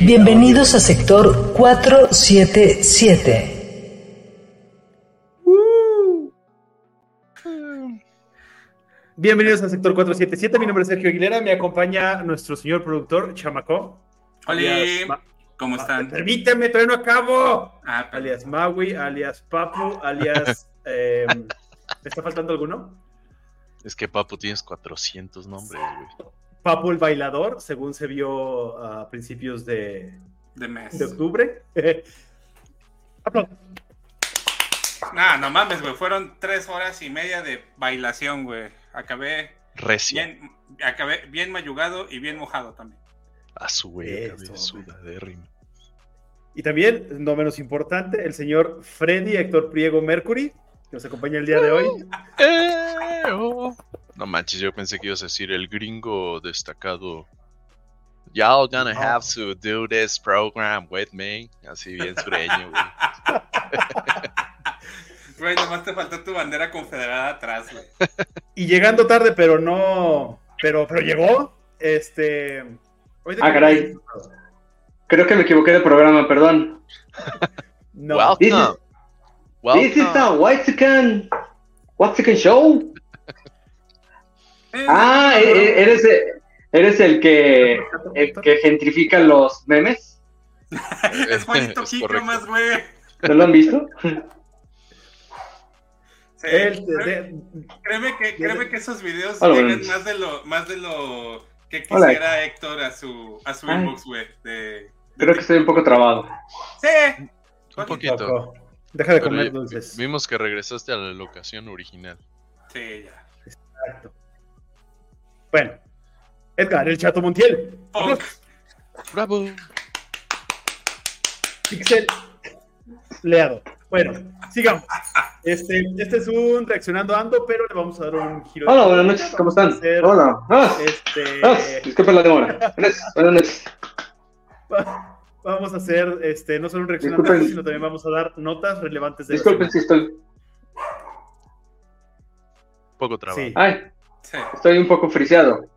Bienvenidos a sector 477. Bienvenidos al sector 477. Mi nombre es Sergio Aguilera. Me acompaña nuestro señor productor, Chamaco. Hola, ¿cómo están? Permíteme, todavía no acabo. Ah. Alias Maui, alias Papu, alias. eh, ¿Me está faltando alguno? Es que Papu tienes 400 nombres, güey. Papu el bailador, según se vio a principios de, de mes. de octubre. Nah, no mames, güey. Fueron tres horas y media de bailación, güey. Acabé bien, acabé bien mayugado y bien mojado también. A su güey. Y también, no menos importante, el señor Freddy Héctor Priego Mercury, que nos acompaña el día de hoy. Oh. No manches, yo pensé que ibas a decir el gringo destacado. Y'all gonna No. have to do this program with me. Así bien sureño, güey. Güey, nomás te faltó tu bandera confederada atrás, güey. Y llegando tarde, pero no. Pero, pero llegó. Este. Ah, caray. Creo que me equivoqué de programa, perdón. No. Welcome. This is Welcome. the Whitezican, Whitezican Show. Ah, e- e- eres, el- eres el que, el que gentrifica los memes. es Juanito más, güey. ¿No lo han visto? Sí, créeme, que, créeme que esos videos Hola, llegan más de lo, más de lo que Hola. quisiera Héctor a su, a su Ay. inbox, güey. De, de- Creo que estoy un poco trabado. Sí. Un poquito. Poco. Deja de Pero comer dulces. Vimos que regresaste a la locación original. Sí, ya. Exacto. Bueno. Edgar, el Chato Montiel. Bravo. Pixel. Leado. Bueno, sigamos. Este, este es un reaccionando ando, pero le vamos a dar un giro. Hola, buenas noches, ¿cómo están? hacer, Hola. Ah, Este, ah, disculpen la demora. Buenas buenas noches. va- vamos a hacer este, no solo un reaccionando, Disculpen. ando, sino también vamos a dar notas relevantes de Disculpen si estoy. Poco trabajo. Sí. Ay, Sí. estoy un poco friseado.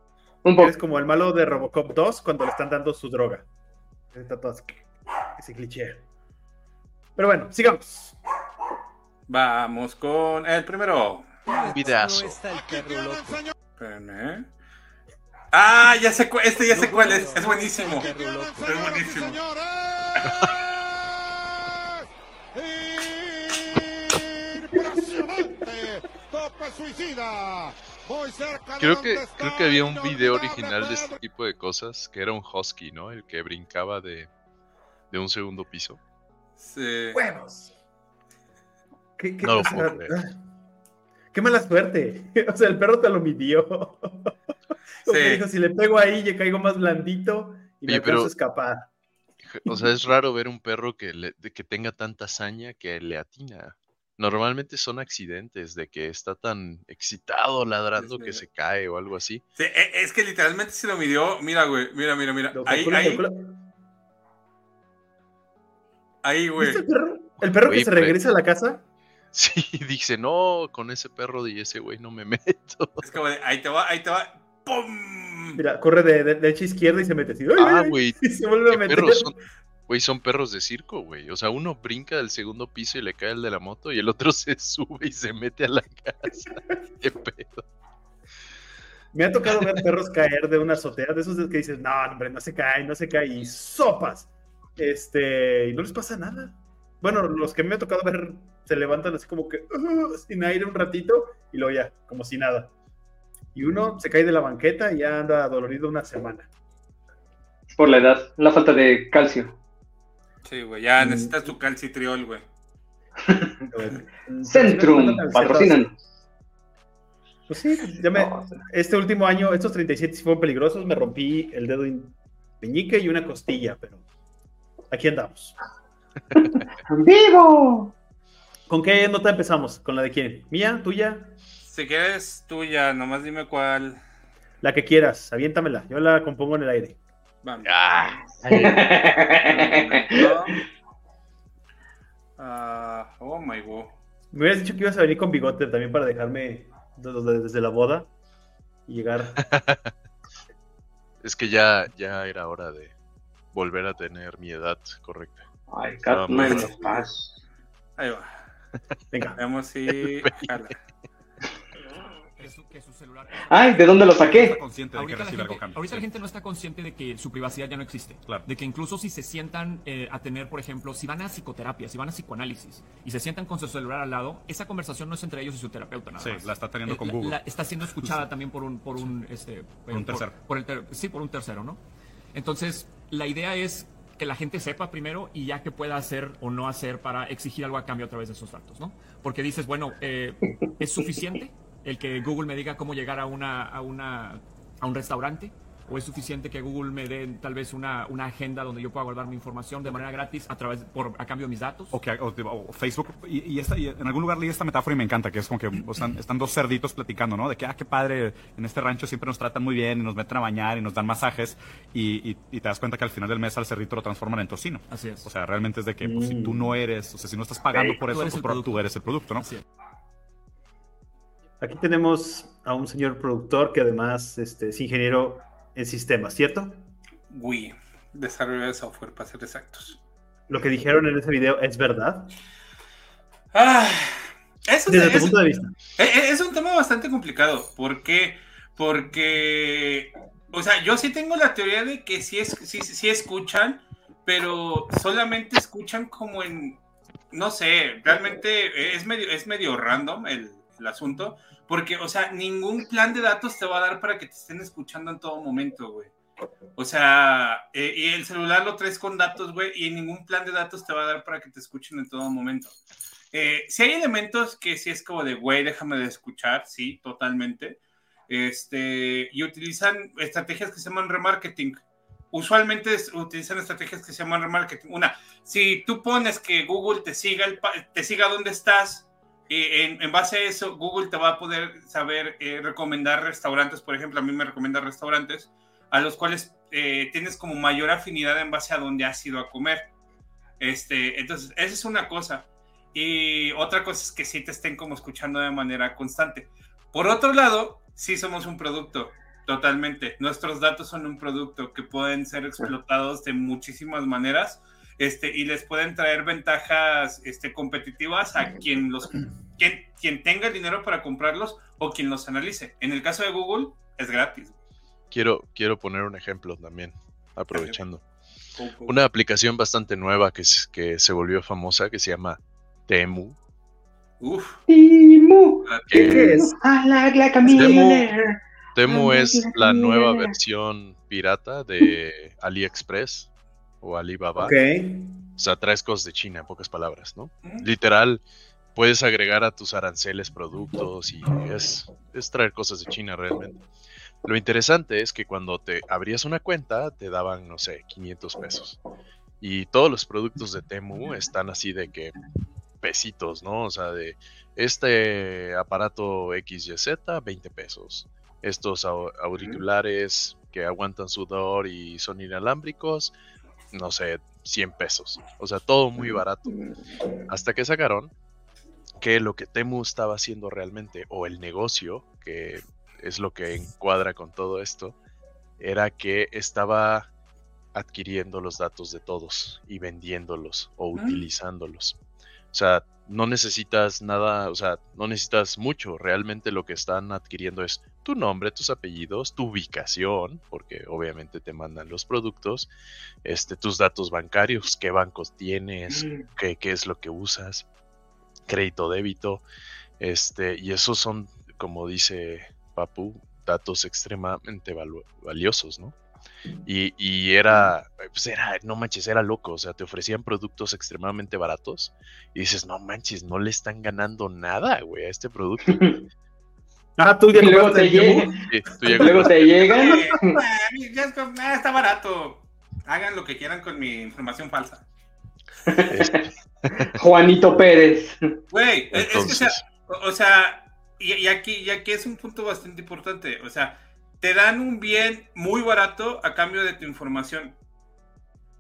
Un poco. Es como el malo de Robocop 2 cuando le están dando su droga. Está todo así, ese cliché. Pero bueno, sigamos. Vamos con el primero. Un videazo. Espérame. Ah, ya sé cuál, este ya sé cuál es, es buenísimo. Es buenísimo. Creo que, creo que había un video original de este tipo de cosas, que era un husky, ¿no? El que brincaba de, de un segundo piso. Sí. ¡Huevos! ¿Qué, qué, No lo o sea, puedo creer. qué mala suerte. O sea, el perro te lo midió. Sí. dijo, si le pego ahí, ya caigo más blandito y me Oye, alcanzo pero- a escapar. O sea, es raro ver un perro que, le- que tenga tanta hazaña que le atina. Normalmente son accidentes de que está tan excitado ladrando que se cae o algo así. Sí, e- es que literalmente se lo midió. Mira, güey. Mira, mira, mira. Lo Ahí, calcula, ahí, calcula. ahí, güey. ¿Viste el perro? El perro Güey, que se pero- regresa a la casa. Sí, dice, no, con ese perro y ese güey no me meto. Es como de, ahí te va, ahí te va. ¡Pum! Mira, corre de, de- derecha a izquierda y se mete así. ¡Ay, Ah, güey, Y se vuelve a ¿Qué meter. perros son? Güey, son perros de circo, güey. O sea, uno brinca del segundo piso y le cae el de la moto y el otro se sube y se mete a la casa. Qué pedo. Me ha tocado ver perros caer de una azotea, de esos que dices, no, hombre, no se cae, no se cae, y sopas. Este, y no les pasa nada. Bueno, los que me ha tocado ver se levantan así como que "Uh", sin aire un ratito y luego ya, como si nada. Y uno se cae de la banqueta y ya anda dolorido una semana. Por la edad, la falta de calcio. Sí, güey. Ya Mm. necesitas tu calcitriol, güey. Centrum, patrocinan. Pues sí, ya me, No, este último año, estos 37 sí fueron peligrosos, me rompí el dedo meñique y una costilla, pero aquí andamos. ¡Vivo! ¿Con qué nota empezamos? ¿Con la de quién? ¿Mía? ¿Tuya? Si quieres tuya, nomás dime cuál. La que quieras, aviéntamela. Yo la compongo en el aire. Vamos. Ah. Ah, oh my god. Me hubieras dicho que ibas a venir con bigote también para dejarme desde, desde la boda y llegar. es que ya, ya era hora de volver a tener mi edad correcta. Ay, Catman, paz. Ahí va. Venga. Veamos si. que su, que su celular. Ay, ¿de dónde lo saqué? Consciente de que Ahorita, la recibe gente, ahorita la Sí. gente no está consciente de que su privacidad ya no existe. Claro. De que incluso si se sientan eh, a tener, por ejemplo, si van a psicoterapia, si van a psicoanálisis y se sientan con su celular al lado, esa conversación no es entre ellos y su terapeuta nada Sí, más. la está teniendo Eh, con la- Google. la- está siendo escuchada también por un, por un, este, Por un tercero. por el ter- sí, por un tercero, ¿no? Entonces, la idea es que la gente sepa primero y ya que pueda hacer o no hacer para exigir algo a cambio a través de esos datos, ¿no? Porque dices, bueno, eh, ¿es suficiente el que Google me diga cómo llegar a, una, a, una, a un restaurante? ¿O es suficiente que Google me dé tal vez una, una agenda donde yo pueda guardar mi información de manera gratis a, través, por, a cambio de mis datos? O, que, o, o Facebook, y, y esta, y en algún lugar leí esta metáfora y me encanta, que es como que o sea, están dos cerditos platicando, ¿no? De que, ah, qué padre, en este rancho siempre nos tratan muy bien y nos meten a bañar y nos dan masajes y, y- y te das cuenta que al final del mes al cerdito lo transforman en tocino. Así es. O sea, realmente es de que pues, si tú no eres, o sea, si no estás pagando por Tú eso, eres pues, pro- producto. tú eres el producto, ¿no? Así es. Aquí tenemos a un señor productor que además este, es ingeniero en sistemas, ¿cierto? Wii. Desarrollo de software, para ser exactos. Lo que dijeron en ese video es verdad. Ah, eso Desde tu es, punto de vista. Eh, eh, Es un tema bastante complicado. ¿Por qué? Porque, o sea, yo sí tengo la teoría de que sí, es, sí, sí escuchan, pero solamente escuchan como en, no sé, realmente es medio, es medio random el, el asunto, porque, o sea, ningún plan de datos te va a dar para que te estén escuchando en todo momento, güey. O sea, eh, y el celular lo traes con datos, güey, y ningún plan de datos te va a dar para que te escuchen en todo momento. Eh, si hay elementos que sí es como de, güey, déjame de escuchar, sí, totalmente. Este, y utilizan estrategias que se llaman remarketing. Usualmente es- utilizan estrategias que se llaman remarketing. Una, si tú pones que Google te siga, el te siga donde estás, eh, en, en base a eso, Google te va a poder saber eh, recomendar restaurantes. Por ejemplo, a mí me recomienda restaurantes a los cuales eh, tienes como mayor afinidad en base a donde has ido a comer. Este, entonces, esa es una cosa. Y otra cosa es que sí te estén como escuchando de manera constante. Por otro lado, sí somos un producto, totalmente. Nuestros datos son un producto que pueden ser explotados de muchísimas maneras este, y les pueden traer ventajas este, competitivas a quien, los, quien, quien tenga el dinero para comprarlos o quien los analice. En el caso de Google, es gratis. Quiero, quiero poner un ejemplo también, aprovechando. Una aplicación bastante nueva que, se- que se volvió famosa, que se llama Temu. Uf, que- ¿Qué es? I like like a millionaire. Temu Ah, es la nueva versión pirata de AliExpress o Alibaba. Ok. O sea, traes cosas de China, en pocas palabras, ¿no? Literal, puedes agregar a tus aranceles productos y es, es traer cosas de China realmente. Lo interesante es que cuando te abrías una cuenta, te daban, no sé, 500 pesos. Y todos los productos de Temu están así de que pesitos, ¿no? O sea, de este aparato XYZ, 20 pesos. Estos au- auriculares que aguantan sudor y son inalámbricos, no sé, 100 pesos. O sea, todo muy barato. Hasta que sacaron que lo que Temu estaba haciendo realmente, o el negocio, que es lo que encuadra con todo esto, era que estaba adquiriendo los datos de todos y vendiéndolos o Mm. utilizándolos. O sea, no necesitas nada, o sea, no necesitas mucho. Realmente lo que están adquiriendo es tu nombre, tus apellidos, tu ubicación, porque obviamente te mandan los productos, este, tus datos bancarios, qué bancos tienes, qué, qué es lo que usas, crédito, débito, este, y esos son, como dice Papu, datos extremadamente valiosos, ¿no? Y, y era, pues era, no manches, era loco, o sea, te ofrecían productos extremadamente baratos y dices, no manches, no le están ganando nada, güey, a este producto. Ah, tú ya Y luego te el Temu? llega, Sí, tú ya luego te llegan. Eh, ah, está barato. Hagan lo que quieran con mi información falsa. Juanito Pérez. Güey, es, que, o sea, o sea y, aquí, y aquí es un punto bastante importante. O sea, te dan un bien muy barato a cambio de tu información.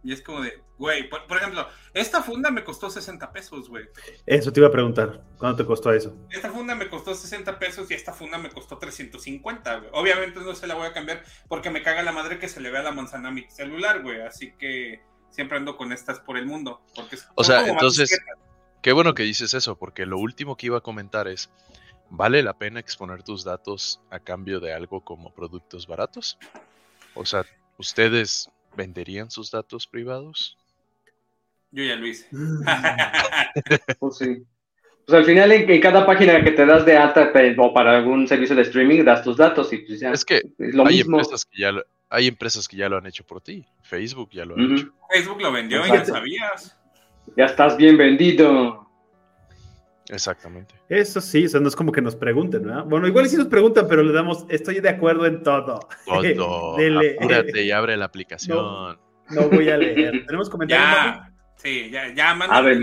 Y es como de, güey, por, ejemplo, esta funda me costó 60 pesos, güey. Eso te iba a preguntar, ¿cuánto te costó eso? Esta funda me costó 60 pesos y esta funda me costó 350, güey. Obviamente no se la voy a cambiar porque me caga la madre que se le vea la manzana a mi celular, güey. Así que siempre ando con estas por el mundo. Porque o sea, entonces, qué bueno que dices eso, porque lo último que iba a comentar es, ¿vale la pena exponer tus datos a cambio de algo como productos baratos? O sea, ¿ustedes venderían sus datos privados? Yo ya lo hice. pues sí. Pues al final en, cada página que te das de alta o para algún servicio de streaming das tus datos y pues ya. Es que hay, Empresas que ya lo, hay empresas que ya lo han hecho por ti. Facebook ya lo ha hecho. Facebook lo vendió, ya sabías. Ya estás bien vendido. Exactamente. Eso sí, o sea, no es como que nos pregunten, ¿verdad? Bueno, igual sí nos preguntan, pero le damos, estoy de acuerdo en todo. Todo. Apúrate y abre la aplicación. No, voy a leer. ¿Tenemos comentarios? Ya, sí, ya, ya, mándame,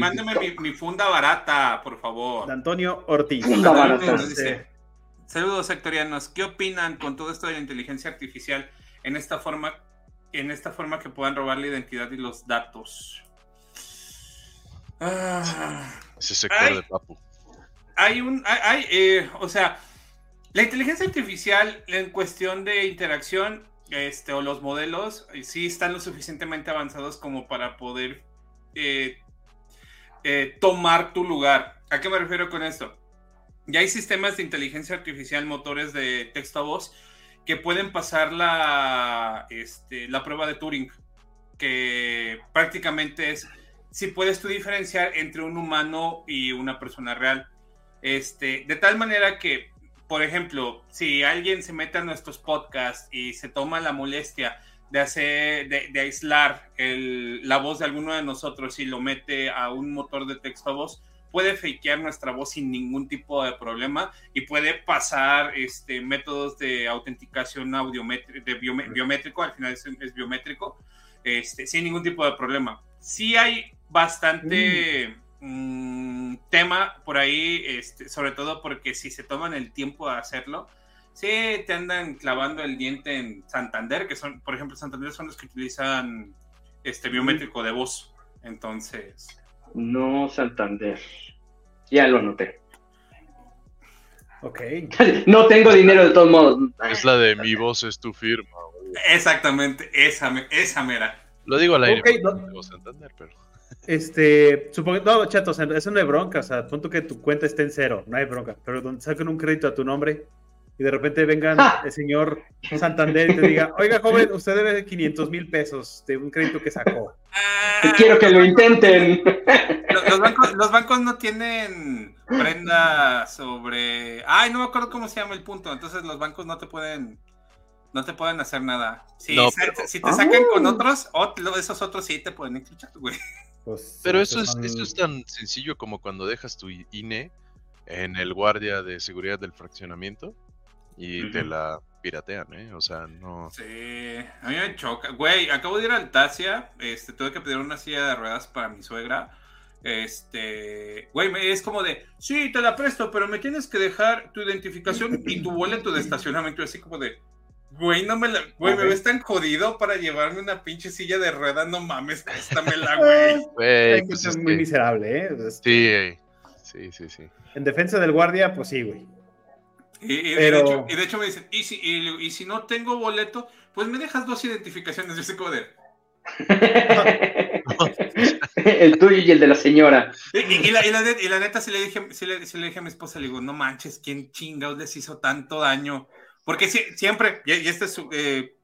mi, funda barata, por favor. Antonio Ortiz. Funda barata. Saludos, sectorianos. ¿Qué opinan con todo esto de la inteligencia artificial en esta forma, en esta forma que puedan robar la identidad y los datos? Ah, Ese sector de papu. Hay un, hay, eh, o sea, la inteligencia artificial en cuestión de interacción, este, o los modelos, eh, sí están lo suficientemente avanzados como para poder eh, tomar tu lugar. ¿A qué me refiero con esto? Ya hay sistemas de inteligencia artificial, motores de texto a voz, que pueden pasar la, este, la prueba de Turing, que prácticamente es si puedes tú diferenciar entre un humano y una persona real. Este, de tal manera que, por ejemplo, si alguien se mete a nuestros podcasts y se toma la molestia de hacer, de, aislar la voz de alguno de nosotros y lo mete a un motor de texto a voz, puede fakear nuestra voz sin ningún tipo de problema y puede pasar este, métodos de autenticación de biométrico, al final es, biométrico, este, sin ningún tipo de problema. Sí hay bastante mm, tema por ahí, este, sobre todo porque si se toman el tiempo de hacerlo, sí te andan clavando el diente en Santander, que son, por ejemplo, Santander son los que utilizan este biométrico de voz. Entonces. No, Santander. Ya lo anoté. Ok. no tengo dinero de todos modos. Es la de mi voz es tu firma. Exactamente, esa, esa mera. Lo digo al aire. no. Santander, pero... Este, supongo, no, chato, o sea, eso no hay bronca, o sea, punto que tu cuenta esté en cero, no hay bronca, pero donde saquen un crédito a tu nombre y de repente vengan ah. el señor Santander y te diga, oiga, joven, usted debe 500 mil pesos de un crédito que sacó. Ah. Quiero que lo intenten. Los, bancos, los bancos no tienen prenda sobre, ay, no me acuerdo cómo se llama el punto, entonces los bancos no te pueden no te pueden hacer nada. Si, si te sacan con otros, esos otros sí te pueden escuchar, güey. Pues, Pero eso es, eso es tan sencillo como cuando dejas tu INE en el guardia de seguridad del fraccionamiento y te la piratean, ¿eh? O sea, no. Sí, a mí me choca. Güey, acabo de ir al Tasia, este, tuve que pedir una silla de ruedas para mi suegra. Este, güey, es como de, sí, te la presto, pero me tienes que dejar tu identificación y tu boleto de estacionamiento, así como de, Güey, no me la. Güey, me ves tan jodido para llevarme una pinche silla de ruedas, no mames, préstamela, güey. Güey, pues es muy miserable, ¿eh? Sí, sí, sí, sí. En defensa del guardia, pues sí, güey. Y, de hecho, me dicen, ¿y si, y, si no tengo boleto, pues me dejas dos identificaciones. Yo sé cómo de. el tuyo y el de la señora. Y, la, la, neta, si le, dije, si le, si le dije a mi esposa, le digo, no manches, ¿quién chingados les hizo tanto daño? Porque siempre, y, este es eh,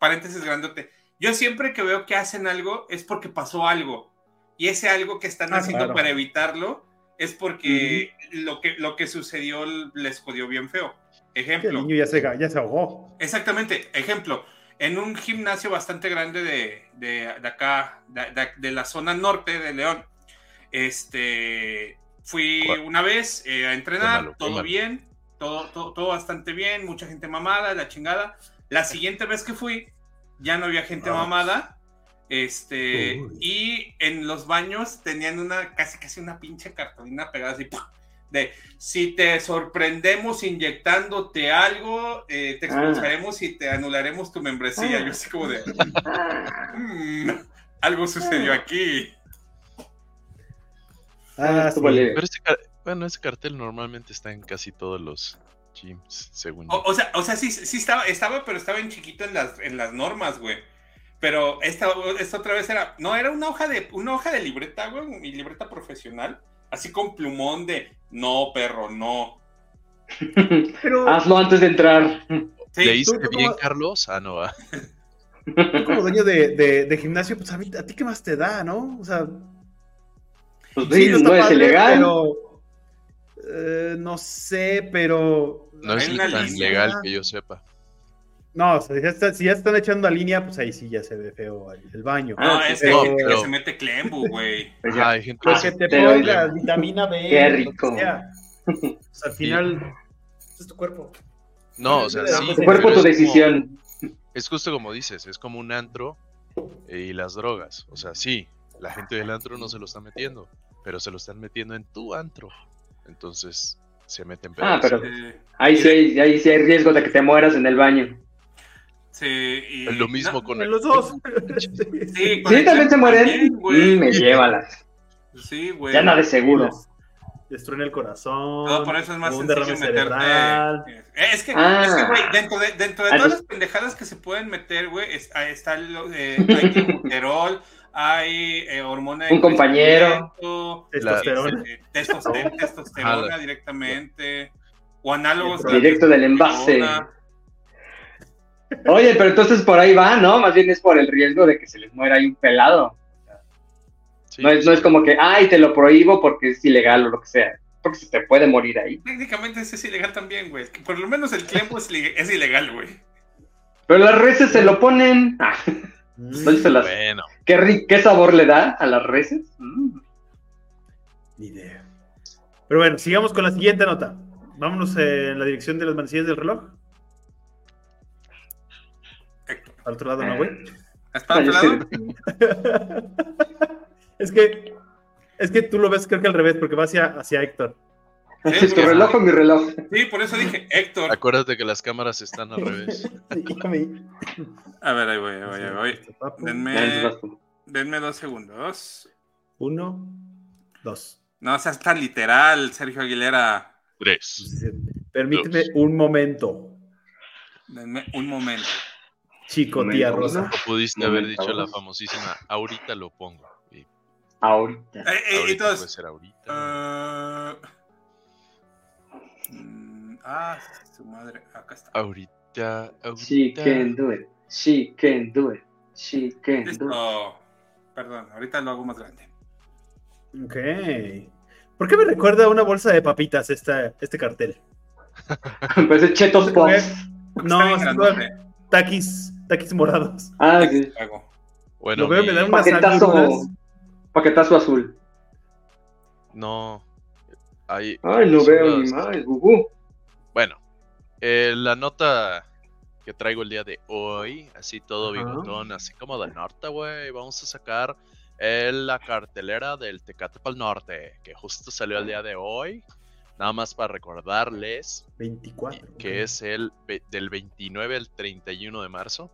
paréntesis grandote, yo siempre que veo que hacen algo es porque pasó algo. Y ese algo que están ah, haciendo para evitarlo es porque lo, que, lo que sucedió les jodió bien feo. Ejemplo. El niño ya se, ya se ahogó. Exactamente. Ejemplo. En un gimnasio bastante grande de, de, acá, de, la zona norte de León, este, fui una vez eh, a entrenar, todo bien, todo, todo, bastante bien, mucha gente mamada, la chingada. La siguiente vez que fui, ya no había gente mamada. Este, y en los baños tenían una, casi casi una pinche cartulina pegada así, de si te sorprendemos inyectándote algo, eh, te ah. expulsaremos y te anularemos tu membresía. Yo así como de, mm, algo sucedió aquí. Ah, Pero bueno, ese cartel normalmente está en casi todos los gyms, según o, sea, o sea, sí, sí estaba, estaba, pero estaba en chiquito en las, en las normas, güey. Pero esta, esta otra vez era, no, era una hoja de, una hoja de libreta, güey, mi libreta profesional, así con plumón de, no, perro, no. Hazlo antes de entrar. ¿Le hice bien, Carlos? Ah, no va. Tú como dueño de, de, gimnasio, pues a, mí, a ti qué más te da, ¿no? O sea, pues sí, no, es ilegal. Pero, eh, no sé, pero. No es tan legal que yo sepa. No, o sea, si ya, están echando a línea, pues ahí sí ya se ve feo el, baño. Ah, es que, que se mete Clembu, güey. Pues Ay, gente que te ponga vitamina B. Qué rico. O sea, al final, es tu cuerpo. No, o sea, sí. Tu cuerpo, tu decisión. es justo como dices, es como un antro y las drogas. O sea, sí, la gente del antro no se lo está metiendo, pero se lo están metiendo en tu antro. Entonces se meten Ah, pero ahí, sí hay, ahí sí hay riesgo de que te mueras en el baño. Sí, y... lo mismo con los dos. sí, también se mueren. Mm, me llévalas. Sí, güey. Ya nada de seguro. Destruyen el corazón. No, por eso es más sencillo meterte. Es que, ah. es que, güey, dentro de, dentro de todas las pendejadas que se pueden meter, güey, está el eh, hay hay eh, hormona de Un compañero. Testosterona. testosterona, testosterona directamente. O análogos. Directo del envase. Oye, pero entonces por ahí va, ¿no? Más bien es por el riesgo de que se les muera ahí un pelado. no, es, no es como que, ay, te lo prohíbo porque es ilegal o lo que sea. Porque se te puede morir ahí. Técnicamente es ilegal también, güey. Por lo menos el tiempo es, ilegal, güey. Pero las reses se lo ponen. Ah. Bueno. ¿Qué, ¿Qué, sabor le da a las reses? Mm. Ni idea. Pero bueno, sigamos con la siguiente nota. Vámonos en la dirección de las manecillas del reloj. Al otro lado, ¿no, güey? ¿Es para otro lado? es que es que tú lo ves creo que al revés, porque va hacia, hacia Héctor. ¿Es tu reloj o mi reloj? Sí, por eso dije Héctor. Acuérdate que las cámaras están al revés. a ver, ahí voy, ahí voy, ahí voy. Denme, denme dos segundos. Uno, dos. No seas tan literal, Sergio Aguilera. Tres. Permíteme un momento. Denme un momento. Chico, tía Rosa. pudiste haber dicho la famosísima, ahorita lo pongo. Ahorita. Eh, eh, ahorita puede ser ahorita. Uh... Ah, su madre, acá está. Ahorita, ahorita. She can do it. She can do it. She can do it. Perdón, ahorita lo hago más grande. Ok. ¿Por qué me recuerda a una bolsa de papitas esta, este cartel? pues es Chetos Pops. No, es taquis, taquis morados. Ah, sí. Bueno, lo veo, me da unas paquetazo, paquetazo azul. No. Hay, Ay, no veo ni más, gugu. Bueno, eh, la nota que traigo el día de hoy, así todo bigotón, así como del norte, güey, vamos a sacar eh, la cartelera del Tecate Pal Norte, que justo salió el día de hoy. Nada más para recordarles 24, que es el del 29 al 31 de marzo.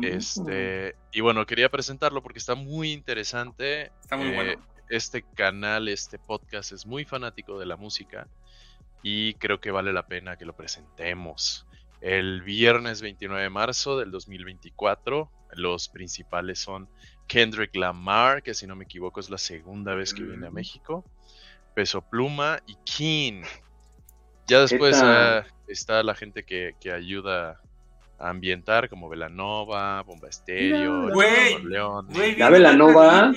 Este, y bueno, quería presentarlo porque está muy interesante. Está muy bueno. Este canal, este podcast es muy fanático de la música y creo que vale la pena que lo presentemos. El viernes 29 de marzo del 2024, los principales son Kendrick Lamar, que si no me equivoco es la segunda vez que viene a. México, Peso Pluma y King. Ya después ah, está la gente que, ayuda a ambientar, como Velanova, Bomba Estéreo, León. ya Velanova.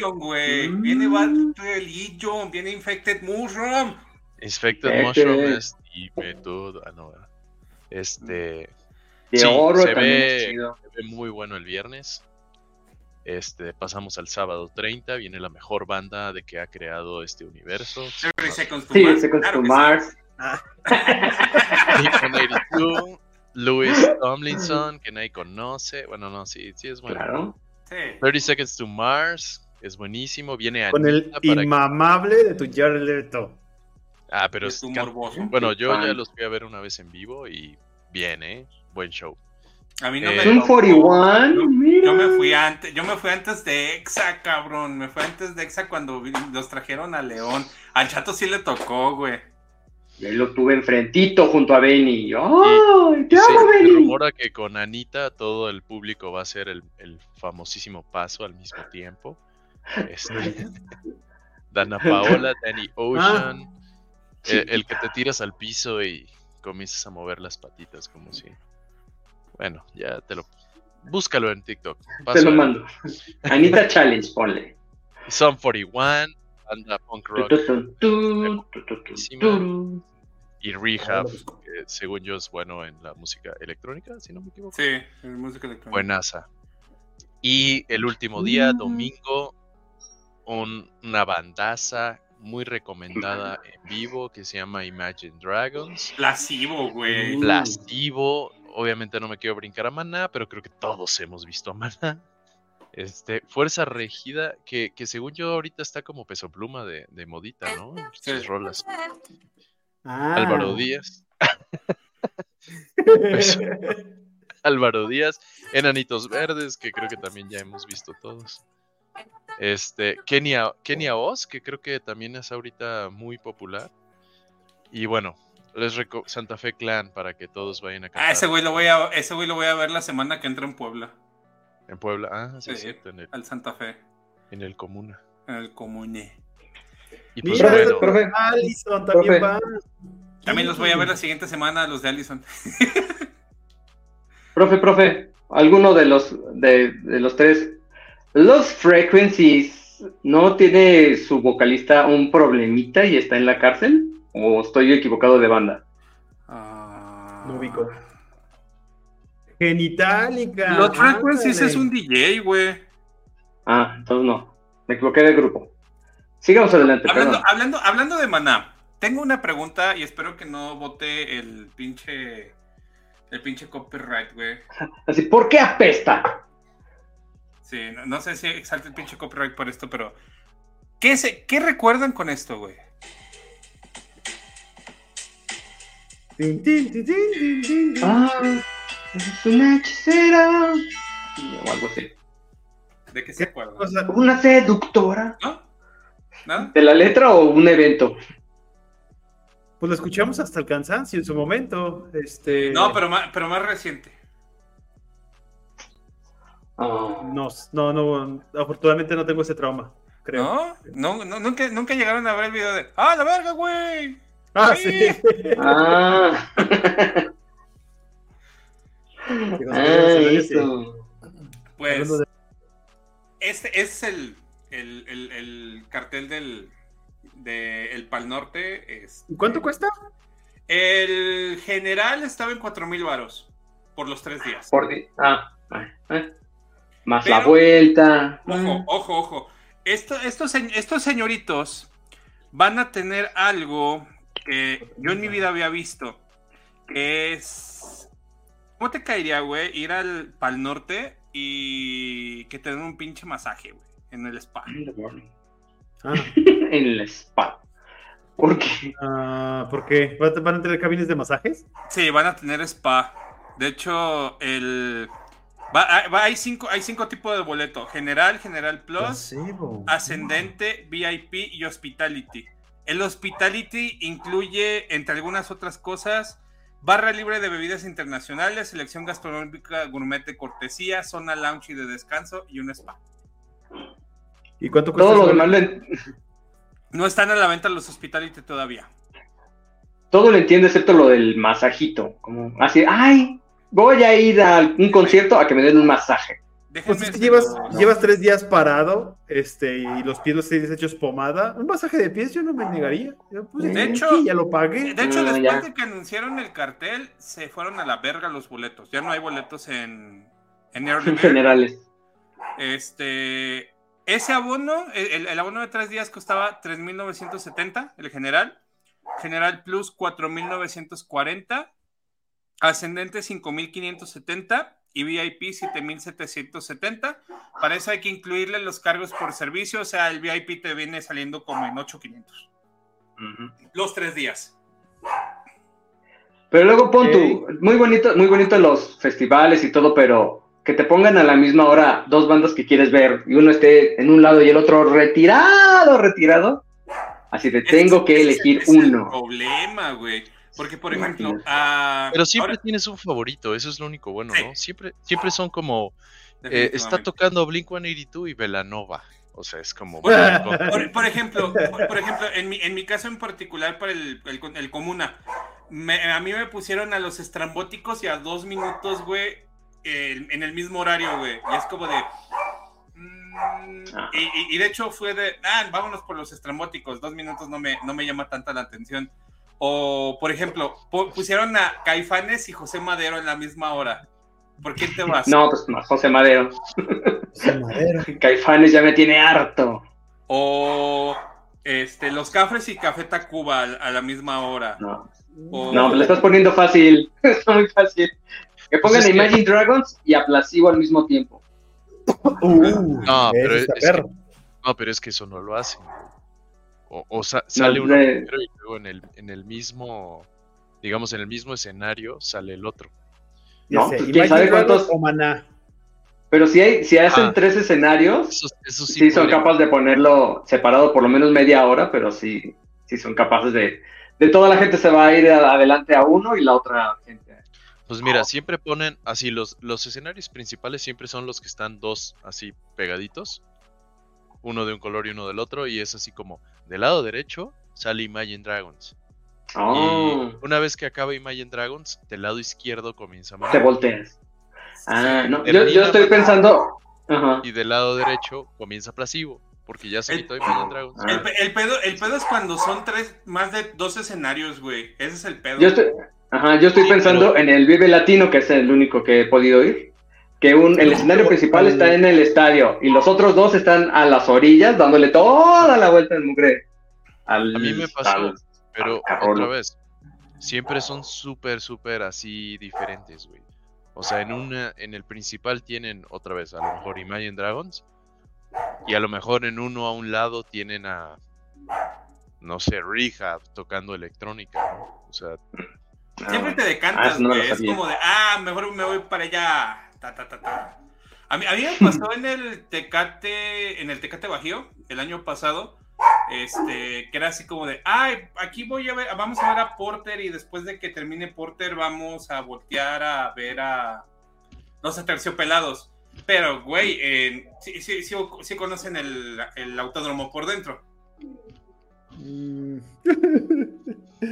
Viene Bad Religion, viene Infected Mushroom. Infected Mushroom es y método. Ah, no, este. De sí, oro se, ve, se ve muy bueno el viernes. Este, pasamos al sábado 30, viene la mejor banda de que ha creado este universo. Sí, Seconds to Mars. Louis Tomlinson, que nadie conoce. Bueno, no, sí, sí es bueno. Claro. Sí. 30 Seconds to Mars es buenísimo. Viene Con el que- inmamable de tu Jared Leto. Ah, pero Es es un can- morboso. Bueno, yo ya los fui a ver una vez en vivo y bien, ¿eh? Buen show. A mí no Eh, me tocó. 41, Yo- mira. Yo me fui antes, yo me fui antes de Exa, cabrón. Me fui antes de Exa cuando los trajeron a León. Al chato sí le tocó, güey. Y ahí lo tuve enfrentito junto a Benny. ¡Ay, te Y se, amo, se Benny! rumora que con Anita todo el público va a hacer el, el famosísimo paso al mismo tiempo. Este, Dana Paola, Danny Ocean, Sí. el, el que te tiras al piso y comienzas a mover las patitas como si... Bueno, ya te lo... Búscalo en TikTok. Te lo mando. Anita Challenge, ponle. Son 41, banda punk rock y Rehab, que según yo es bueno en la música electrónica, si no me equivoco. Sí, en música electrónica. Buenaza. Y el último día, Mm. domingo, un- una bandaza muy recomendada en vivo que se llama Imagine Dragons. Lascivo, güey. Mm. Plasivo. Obviamente no me quiero brincar a Maná, pero creo que todos hemos visto a Maná. Este, Fuerza Regida, que, que según yo ahorita está como peso pluma de, de modita, ¿no? Sí. rolas. Ah. Álvaro Díaz. Eso. Álvaro Díaz, Enanitos Verdes, que creo que también ya hemos visto todos. Este, Kenia, Kenia Oz, que creo que también es ahorita muy popular. Y bueno, les Santa Fe Clan para que todos vayan a cantar. Ah, ese güey lo voy a, ese güey lo voy a ver la semana que entra en Puebla, En Puebla, ah, sí, Sí. es cierto, en el, al Santa Fe, en el Comuna. en el Comune. Y pues Mira, bueno, profe. Allison también Profe. va. También los voy a ver la siguiente semana, los de Allison. Profe, profe, alguno de los de, de los tres, los Frequencies, ¿no tiene su vocalista un problemita y está en la cárcel? ¿O estoy equivocado de banda? Ah. No ubico. Genitalica. Los Frequencies es un DJ, güey. Ah, entonces no, me equivoqué de grupo. Sigamos adelante, Hablando, hablando, hablando de Maná, tengo una pregunta y espero que no vote el pinche. El pinche copyright, güey. Así, ¿por qué apesta? Sí, no, no sé si exalte el pinche copyright por esto, pero. ¿Qué, se, ¿Qué recuerdan con esto, güey? Ah, es una hechicera. O algo así. ¿De qué se? O sea, ¿Una seductora? ¿No? ¿Nada? ¿De la letra o un evento? pues lo escuchamos hasta el cansancio en su momento. Este, No, pero más, pero más reciente. Ah, No, no, no, afortunadamente no tengo ese trauma, creo. ¿No? ¿No? no nunca, nunca llegaron a ver el video de. ¡Ah, la verga, güey! Ah, Sí. sí. ah. ah, eso. Pues. Este es el, el, el- el cartel del de el Pal Norte. este, ¿Y ¿Cuánto cuesta? El general estaba en 4000 varos por los tres días. Por di- ah, ah, ah. Más Pero- la vuelta. Ojo, ojo, ojo. Esto- estos, estos señoritos van a tener algo que yo en mi vida había visto. Que es. ¿Cómo te caería, güey? Ir al Pal Norte y que te den un pinche masaje, güey, en el spa. Ah, en el spa. ¿Por qué? ah, ¿Por qué? ¿Van a- ¿Van a tener cabines de masajes? Sí, van a tener spa. De hecho, el. va- hay- va- hay, cinco, hay cinco tipos de boleto: General, General Plus, Placebo. Ascendente, VIP y Hospitality. El Hospitality incluye, entre algunas otras cosas, barra libre de bebidas internacionales, selección gastronómica gourmet de cortesía, zona lounge y de descanso y un spa. ¿Y cuánto cuesta? Todo lo demás No están a la venta los Hospitality todavía. todo lo entiendo excepto lo del masajito. Como así, ay, voy a ir a un concierto a que me den un masaje. Pues Déjenme es que llevas, llevas tres días parado este, y los pies los tienes hechos pomada. Un masaje de pies yo no me negaría. Yo, pues, De aquí hecho- ya lo pagué. De hecho, Ah, después ya. de que anunciaron el cartel, se fueron a la verga los boletos. Ya no hay boletos en, en Early generales. Este, ese abono, el, el abono de tres días costaba 3.970, el general. General Plus 4.940. Ascendente 5.570. y VIP 7770. Para eso hay que incluirle los cargos por servicio, o sea, el VIP te viene saliendo como en 8500. Los tres días. Pero luego pon tu, muy bonito, muy bonito los festivales y todo, pero que te pongan a la misma hora dos bandas que quieres ver y uno esté en un lado y el otro retirado, retirado. Así te tengo que elegir uno. problema, güey. Porque, por ejemplo, pero siempre tienes un favorito, eso es lo único bueno, ¿no? Siempre, siempre son como eh, está tocando Blink 182 y Velanova. O sea, es como. por, ejemplo, por, ejemplo, en mi, en mi caso en particular para el, el, Comuna, a mí me pusieron a los estrambóticos y a dos minutos, güey, en el mismo horario, güey. Y es como de. Mm, y, de hecho fue de. Ah, vámonos por los estrambóticos. Dos minutos no me, no me llama tanta la atención. O, por ejemplo, pusieron a Caifanes y José Madero en la misma hora. ¿Por quién te vas? No, pues no, José Madero. José Madero. Caifanes ya me tiene harto. O este, los Cafres y Café Tacuba a, la misma hora. No. No, le estás poniendo fácil. es muy fácil. Que pongan pues Imagine Dragons y a Placebo al mismo tiempo. Uh, no, pero es, que, no, pero es que eso no lo hacen. O, sale uno primero y luego en el, en el mismo, digamos, en el mismo escenario sale el otro. No, pues, quién sabe cuántos. Pero si, hay, si hacen ah. tres escenarios, sí, son capaces de ponerlo separado por lo menos media hora, pero sí, sí son capaces de, de toda la gente se va a ir adelante a uno y la otra gente. Pues mira, siempre ponen así, los, los escenarios principales siempre son los que están dos así pegaditos, uno de un color y uno del otro, y es así como, del lado derecho sale Imagine Dragons. Y oh. una vez que acaba Imagine Dragons, del lado izquierdo comienza Te volteas. Ah, no, yo, estoy pensando. Y del lado derecho comienza Plasivo, porque ya se quitó Imagine Dragons. El, pedo, el pedo es cuando son tres, más de dos escenarios, güey. Ese es el pedo. Yo estoy, ajá, yo estoy pensando en el Vive Latino, que es el único que he podido ir. Que un, el escenario principal está en el estadio y los otros dos están a las orillas dándole toda la vuelta en mugre. a mí me pasó, pero otra vez, siempre son súper, súper así diferentes, güey. O sea, en una, en el principal tienen otra vez a lo mejor Imagine Dragons y a lo mejor en uno a un lado tienen a no sé, Rehab tocando electrónica, ¿no? O sea, siempre te decantas, ah, güey. es como de, ah, mejor me voy para allá. Ta, ta, ta, a mí, a mí me pasó en el Tecate, en el Tecate Bajío, el año pasado, este, que era así como de, ay, aquí voy a ver, vamos a ver a Porter y después de que termine Porter vamos a voltear a ver a los aterciopelados. Pero, güey, sí, sí, sí, conocen el, el, autódromo por dentro. Mm.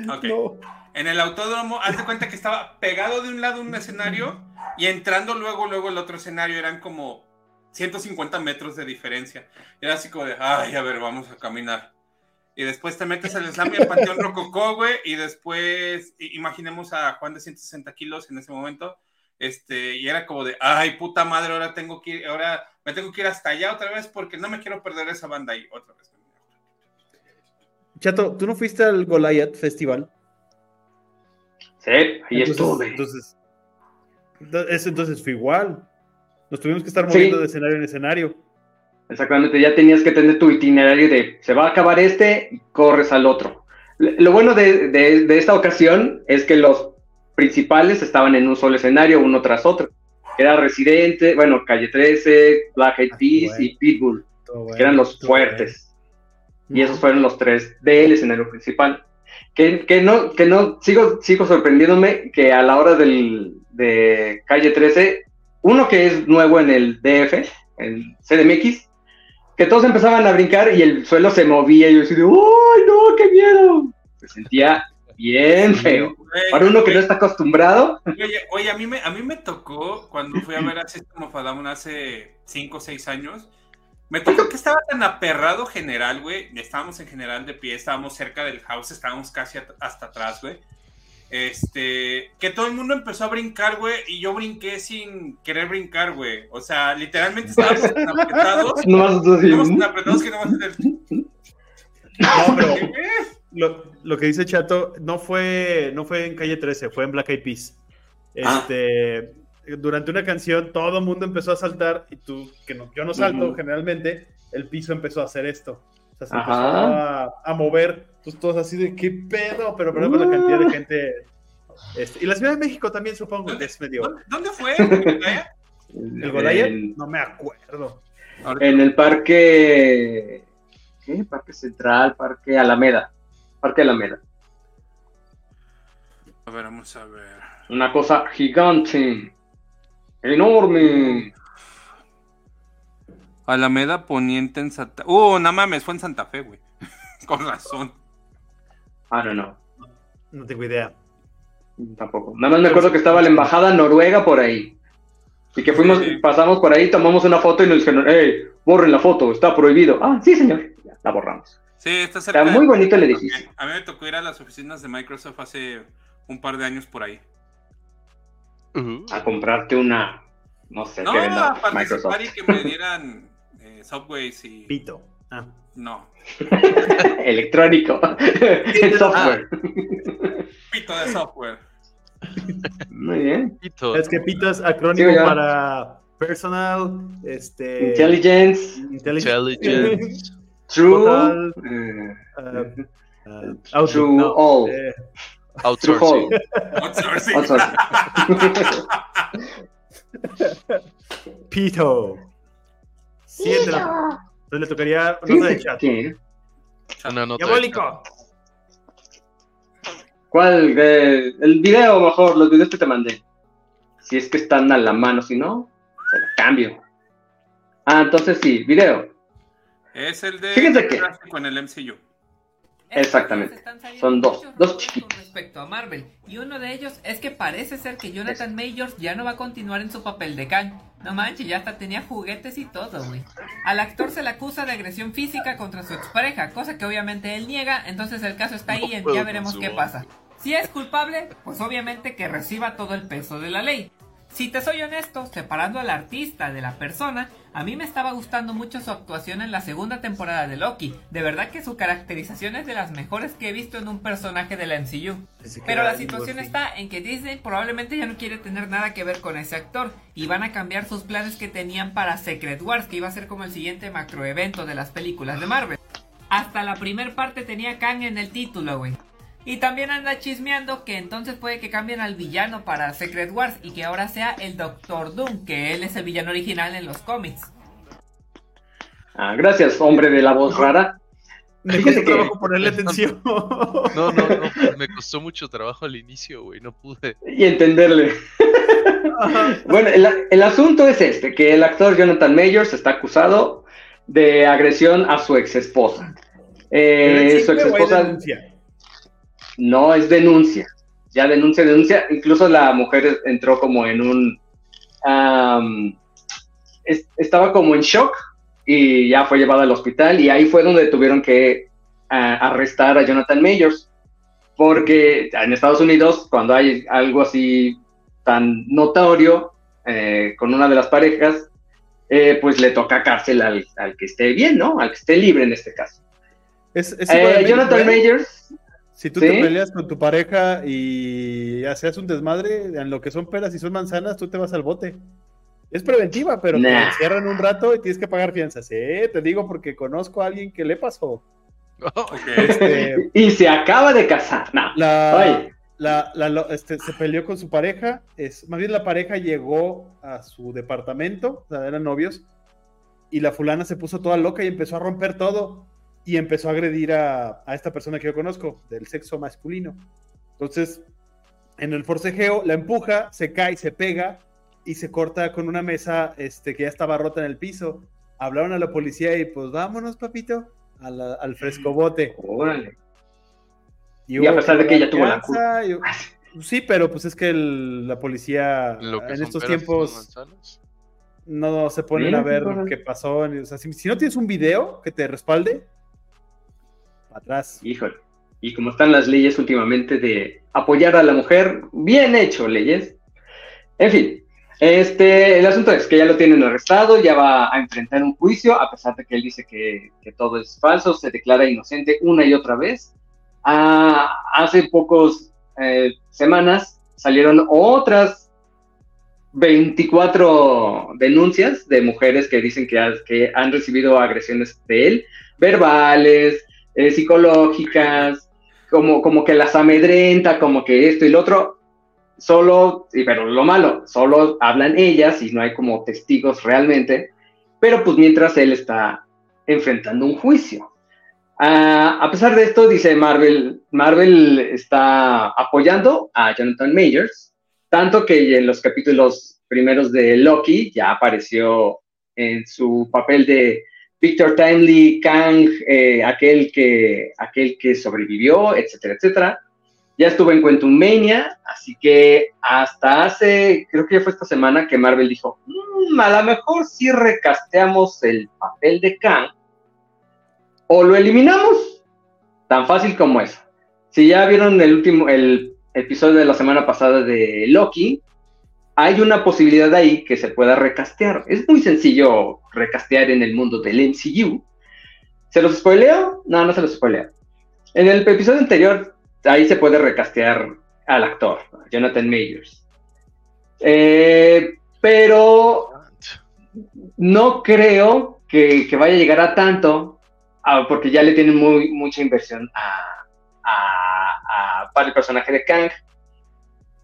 Ok. En el autódromo, haz de cuenta que estaba pegado de un lado un escenario y entrando luego, luego el otro escenario eran como 150 metros de diferencia. Era así como de, ay, a ver, vamos a caminar. Y después te metes al slam y al Panteón Rococó, güey, y después imaginemos a Juan de 160 kilos en ese momento, este, y era como de, ay, puta madre, ahora tengo que ir, ahora me tengo que ir hasta allá otra vez porque no me quiero perder esa banda ahí otra vez. Chato, ¿tú no fuiste al Goliath Festival? Sí, ahí estuve. Entonces, entonces fue igual. Nos tuvimos que estar moviendo de escenario en escenario. Exactamente, ya tenías que tener tu itinerario de se va a acabar este y corres al otro. Lo bueno de, esta ocasión es que los principales estaban en un solo escenario, uno tras otro. Era Residente, bueno, Calle 13, Black Eyed ah, Peas y Pitbull, que eran los fuertes. Y esos fueron los tres del escenario principal. Que, que, no, que no, sigo, sigo sorprendiéndome que a la hora del, de Calle 13 uno que es nuevo en el DF, el CDMX, que todos empezaban a brincar y el suelo se movía y yo decía, ¡ay, no, qué miedo! Se sentía bien feo. Para uno que no está acostumbrado. Oye, oye, a, mí me, a mí me tocó cuando fui a ver a System of hace 5 o 6 años. Me tocó que estaba tan aperrado general, güey. Estábamos en general de pie, estábamos cerca del house, estábamos casi hasta atrás, güey. Este, que todo el mundo empezó a brincar, güey, y yo brinqué sin querer brincar, güey. O sea, literalmente estábamos tan apretados. No, estábamos tan apretados que no hacer. No, pero lo, lo, que dice Chato no fue, no fue en calle 13, fue en Black Eyed Peas. Ah. Durante una canción todo el mundo empezó a saltar y tú, que no, yo no salto generalmente, el piso empezó a hacer esto. O sea, se empezó a, a mover, pues todos así de qué pedo, pero pero con la cantidad de gente. este, y la Ciudad de México también supongo que es medio. ¿Dónde, fue? ¿El Godaya? En, No me acuerdo. Ahorita- en el parque. ¿Qué? Parque Central, Parque Alameda. Parque Alameda. A ver, vamos a ver. Una cosa gigante. Enorme. Alameda Poniente en Santa... Uh, no mames, fue en Santa Fe, güey. Con razón. Ah, no, no. No tengo idea. Tampoco. Nada más me acuerdo que estaba la embajada noruega por ahí. Y que fuimos, Sí. pasamos por ahí, tomamos una foto y nos dijeron, hey, borren la foto, está prohibido. Ah, sí, señor. Ya, la borramos. Sí, está cerca. Está de- muy bonito el edificio. A mí me tocó ir a las oficinas de Microsoft hace un par de años por ahí. A comprarte una, no sé, No, qué a venda participar Microsoft. y que me dieran eh, Subways y... Pito. Ah. No, Electrónico. El software. pito de software. Muy bien. Pito. Es que Pito es acrónimo Sí, para personal, este. Intelligence, Intelligence. true, Total. uh, uh, True no, all. eh, Outsourcing. Outsourcing. Outsourcing. Pito. Siete. Entonces le tocaría nota de chat. Una nota ¡Diabólico! ¿Cuál? Eh, el video mejor, los videos que te mandé. Si es que están a la mano, si no, se la cambio. Ah, entonces sí, video. Es el de Fíjense que- en el MCU. Exactamente. Son dos, dos chiquitos. Con respecto a Marvel, y uno de ellos es que parece ser que Jonathan Majors ya no va a continuar en su papel de Kang. No manches, ya hasta tenía juguetes y todo, güey. Al actor se le acusa de agresión física contra su expareja, cosa que obviamente él niega, entonces el caso está ahí No y ya veremos qué pasa. Si es culpable, pues obviamente que reciba todo el peso de la ley. Si te soy honesto, separando al artista de la persona, a mí me estaba gustando mucho su actuación en la segunda temporada de Loki. De verdad que su caracterización es de las mejores que he visto en un personaje de la MCU. Pero la situación está en que Disney probablemente ya no quiere tener nada que ver con ese actor y van a cambiar sus planes que tenían para Secret Wars, que iba a ser como el siguiente macroevento de las películas de Marvel. Hasta la primer parte tenía Kang en el título, güey. Y también anda chismeando que entonces puede que cambien al villano para Secret Wars y que ahora sea el Doctor Doom, que él es el villano original en los cómics. Ah, gracias, hombre de la voz rara. Me costó que- trabajo ponerle atención. No, no, no. pues Me costó mucho trabajo al inicio, güey. No pude. Y entenderle. Bueno, el, el asunto es este, que el actor Jonathan Majors está acusado de agresión a su ex esposa. ¿Pero su ex esposa? No es denuncia, ya denuncia, denuncia, incluso la mujer entró como en un... es- estaba como en shock y ya fue llevada al hospital y ahí fue donde tuvieron que arrestar a Jonathan Majors, porque en Estados Unidos cuando hay algo así tan notorio eh, con una de las parejas, eh, pues le toca cárcel al, al que esté bien, ¿no? Al que esté libre en este caso. Es, es Eh, igual Jonathan ¿eh? Si tú ¿Sí? te peleas con tu pareja y haces un desmadre, en lo que son peras y son manzanas, tú te vas al bote. Es preventiva, pero te encierran un rato y tienes que pagar fianzas. ¿eh? Te digo porque conozco a alguien que le pasó. Este, y se acaba de casar. No. la, este, se peleó con su pareja. Es, más bien la pareja llegó a su departamento, o sea, eran novios, y la fulana se puso toda loca y empezó a romper todo y empezó a agredir a, a esta persona que yo conozco, del sexo masculino. Entonces, en el forcejeo, la empuja, se cae, se pega y se corta con una mesa este, que ya estaba rota en el piso. Hablaron a la policía y pues vámonos, papito, a la- al frescobote. Órale. Y, Y a pesar de que ella tuvo la y- Sí, pero pues es que el- la policía Lo que en estos tiempos no se ponen a ver qué pasó. O sea, si, si no tienes un video que te respalde, atrás. Híjole. Y como están las leyes últimamente de apoyar a la mujer, bien hecho, leyes. En fin, este, el asunto es que ya lo tienen arrestado, ya va a enfrentar un juicio, a pesar de que él dice que, que todo es falso, se declara inocente una y otra vez. Ah, hace pocos eh, semanas salieron otras 24 denuncias de mujeres que dicen que, que han recibido agresiones de él, verbales, eh, psicológicas, como, como que las amedrenta, como que esto y lo otro. Solo, pero lo malo, solo hablan ellas y no hay como testigos realmente, pero pues mientras él está enfrentando un juicio. Ah, a pesar de esto, dice Marvel, Marvel está apoyando a Jonathan Majors, tanto que en los capítulos primeros de Loki ya apareció en su papel de Victor Timely, Kang, eh, aquel, que, aquel que sobrevivió, etcétera, etcétera. Ya estuvo en Quantum Mania, así que hasta hace, creo que ya fue esta semana que Marvel dijo, mm, a lo mejor si recasteamos el papel de Kang o lo eliminamos. Tan fácil como eso. Si ya vieron el último, el episodio de la semana pasada de Loki, hay una posibilidad ahí que se pueda recastear. Es muy sencillo recastear en el mundo del MCU. ¿Se los spoileo? No, no se los spoileo. En el episodio anterior, ahí se puede recastear al actor, Jonathan Majors. Eh, pero no creo que, vaya a llegar a tanto, ah, porque ya le tienen muy, mucha inversión para el personaje de Kang.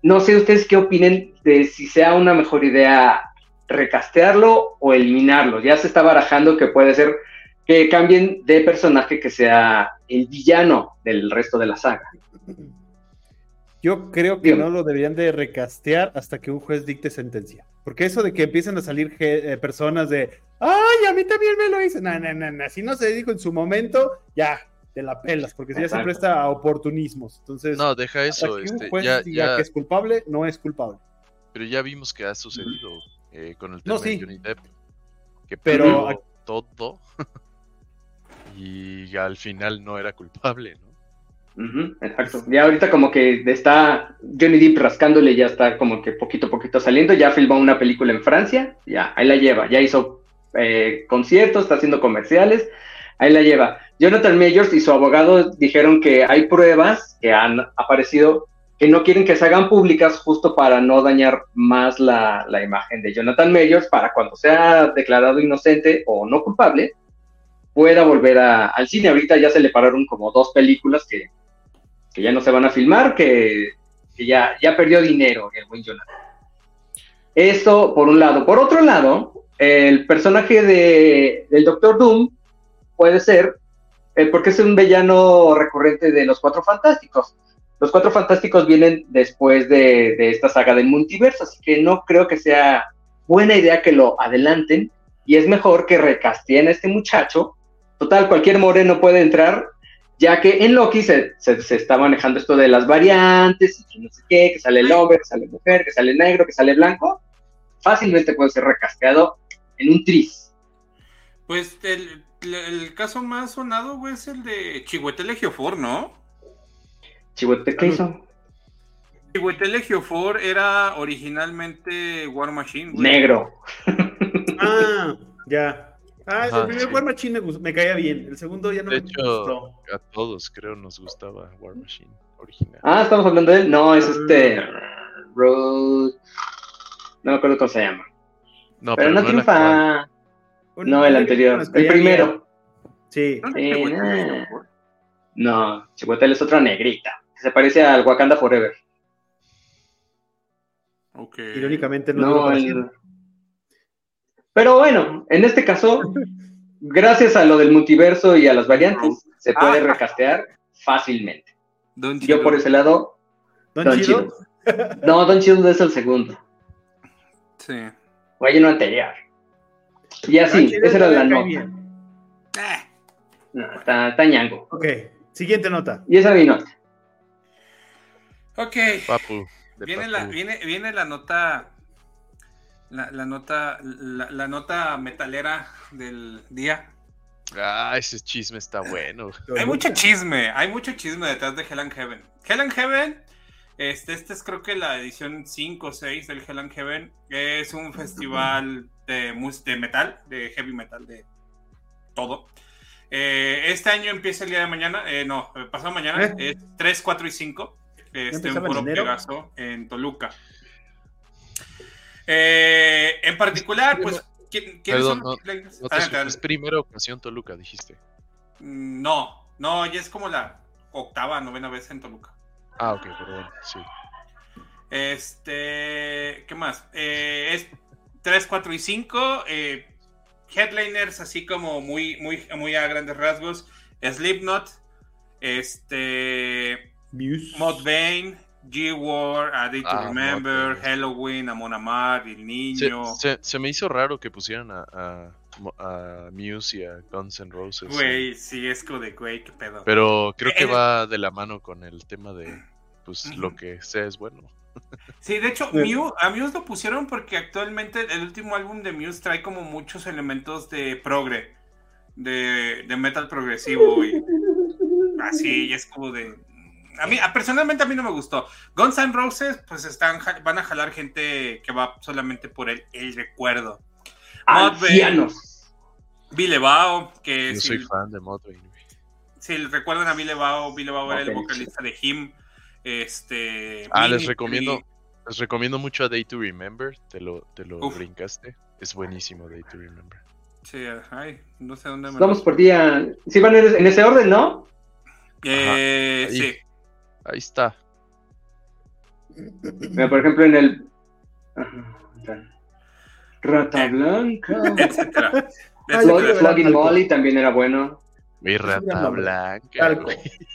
No sé ustedes qué opinen de si sea una mejor idea recastearlo o eliminarlo. Ya se está barajando que puede ser que cambien de personaje que sea el villano del resto de la saga. Yo creo que no lo deberían de recastear hasta que un juez dicte sentencia. Porque eso de que empiecen a salir eh, personas de, ay, a mí también me lo hice. No, no, no, no. Si no se dijo en su momento, ya, te la pelas, porque si ya se presta a oportunismos. Entonces, no, deja eso. Que un este, diga que es culpable, no es culpable. Pero ya vimos que ha sucedido eh, con el tema no, sí. de Johnny Depp. Que pero todo y al final no era culpable, ¿no? exacto. Ya ahorita como que está Johnny Depp rascándole, ya está como que poquito a poquito saliendo, ya filmó una película en Francia, ya, ahí la lleva, ya hizo eh, conciertos, está haciendo comerciales, ahí la lleva. Jonathan Majors y su abogado dijeron que hay pruebas que han aparecido que no quieren que se hagan públicas justo para no dañar más la, imagen de Jonathan Majors para cuando sea declarado inocente o no culpable pueda volver al cine. Ahorita ya se le pararon como dos películas que, ya no se van a filmar, que, ya, ya perdió dinero el buen Jonathan. Eso por un lado. Por otro lado, el personaje de, del Doctor Doom puede ser, eh, porque es un villano recurrente de los Cuatro Fantásticos. Los Cuatro Fantásticos vienen después de, esta saga del multiverso, así que no creo que sea buena idea que lo adelanten y es mejor que recasteen a este muchacho. Total, cualquier moreno puede entrar, ya que en Loki se, está manejando esto de las variantes y que no sé qué, que sale el hombre, que sale mujer, que sale negro, que sale blanco. Fácilmente puede ser recasteado en un tris. Pues el, el caso más sonado, güey, es el de Chihuetele Geofor, ¿no? Chihuete, ¿qué hizo? Chihuetele Geofor era originalmente War Machine, güey. Negro. ah, ya. Ah, el primer War Machine me, caía bien. El segundo ya no de me hecho, gustó. A todos creo nos gustaba War Machine original. Ah, estamos hablando de él. No, es este. Road. No me acuerdo cómo se llama. No, pero, no, triunfa. No, el anterior. El primero. Sí. No, Chihuahua es otra negrita. Se parece al Wakanda Forever. Ok. Irónicamente no. no Pero bueno, en este caso, gracias a lo del multiverso y a las variantes, se puede ah. recastear fácilmente. Yo por ese lado. Don, Chido. No, Don Chido es el segundo. Sí. O hay uno anterior. Y así, esa era la nota. No, está, está ñango. Ok, siguiente nota. Y esa es mi nota. Ok. Viene, La, viene, viene la nota. La, nota. La, nota metalera del día. Ah, ese chisme está bueno. hay mucho chisme, hay mucho chisme detrás de Hell and Heaven. Hell and Heaven, este, este es creo que la edición 5 o 6 del Hell and Heaven. Es un festival de, de metal, de heavy metal, de todo. Eh, este año empieza el día de mañana, eh, no, pasado mañana, ¿Eh? es 3, 4 y 5 este, un puro Pegaso en Toluca. Eh, en particular, pues, ¿quién- ¿quiénes Perdón, son no, los no te es primera ocasión Toluca, dijiste. Mm, No, no, ya es como la octava, novena vez en Toluca. Ah, ok, perdón, sí. Este, ¿qué más? Eh, es 3, 4 y 5. eh, headliners, así como muy, muy, muy a grandes rasgos. Slipknot, este, Muse. Modbane, G-War, A Day to Ah, Remember. Halloween, Amon Amar, El Niño. se- se me hizo raro que pusieran a, a, a Muse y a Guns N' Roses. Güey, sí, es como de güey, qué pedo. Pero creo que va de la mano con el tema de, pues, lo que sea es bueno. Sí, de hecho, Sí. Muse, a Muse lo pusieron porque actualmente el último álbum de Muse trae como muchos elementos de progre, de, de metal progresivo y así, y es como de... A mí, a- personalmente a mí no me gustó. Guns N' Roses, pues están, van a jalar gente que va solamente por el, el recuerdo. Ancianos. Bilebao, que Yo si, soy fan de güey. si recuerdan a Bilebao, Bilebao era el vocalista de Him. Este, Ah, les recomiendo, les recomiendo mucho a Day to Remember. Te lo, te lo Uf. brincaste. Es buenísimo Day to Remember. Sí, ay, no sé dónde me... Vamos por día. Sí, van en ese orden, ¿no? Eh, Ahí. sí. Ahí está. Mira, por ejemplo, en el. Rata Eh. Blanca. etcétera. Flogging. Molly también era bueno. Mi rata blanca. Talco.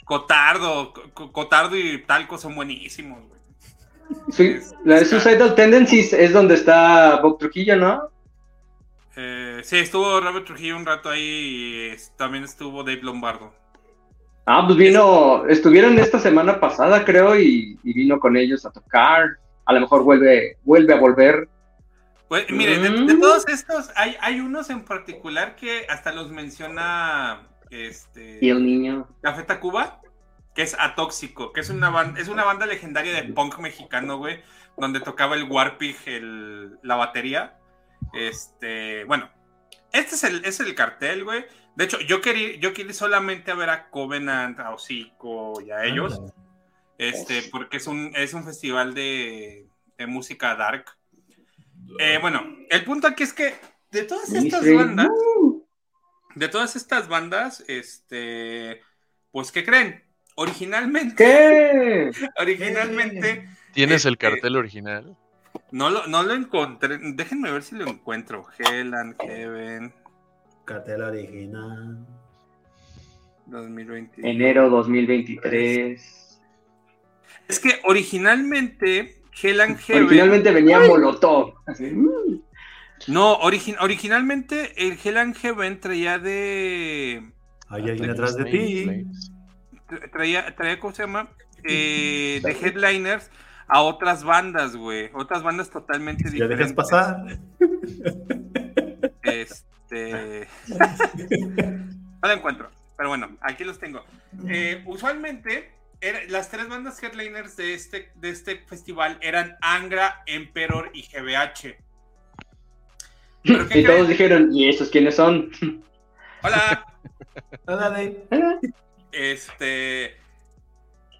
Cotardo, Co- Cotardo y Talco son buenísimos, güey. La de Suicidal Tendencies es donde está Bob Trujillo, ¿no? Eh, sí, estuvo Robert Trujillo un rato ahí y es- también estuvo Dave Lombardo. Ah, pues vino, estuvieron esta semana pasada, creo, y, y vino con ellos a tocar. A lo mejor vuelve, vuelve a volver. Pues, miren, de, Mm. de todos estos, hay, hay unos en particular que hasta los menciona este Y el niño. Café Tacuba, que es Atóxico, que es una banda, es una banda legendaria de punk mexicano, güey, donde tocaba el Warpig, el, la batería. Este, bueno, este es el, es el cartel, güey. De hecho, yo quería, yo quería solamente a ver a Covenant, a Hocico y a ellos. Este, porque es un, es un festival de, de música dark. Eh, bueno, el punto aquí es que de todas estas bandas, Uh, de todas estas bandas, este, pues, ¿qué creen? Originalmente, ¿Qué? originalmente, ¿Tienes el Este- cartel original? no lo, no lo encontré. Déjenme ver si lo encuentro. Hell and Heaven Cartel original. 2020. Enero 2023. Es que originalmente Hell and Heaven. Originalmente venía Molotov. Así, mm. No, origi- originalmente el Hell and Heaven traía de. Hay alguien atrás de ti. Traía, traía ¿cómo se llama? Eh, de headliners a otras bandas, güey. Otras bandas totalmente Ya diferentes. dejas pasar. Este. no lo encuentro. Pero bueno, aquí los tengo. Eh, usualmente, era- las tres bandas headliners de este, de este festival eran Angra, Emperor y GBH. ¿Pero qué Y todos dijeron, ¿y esos quiénes son? Hola. Ándale. Este.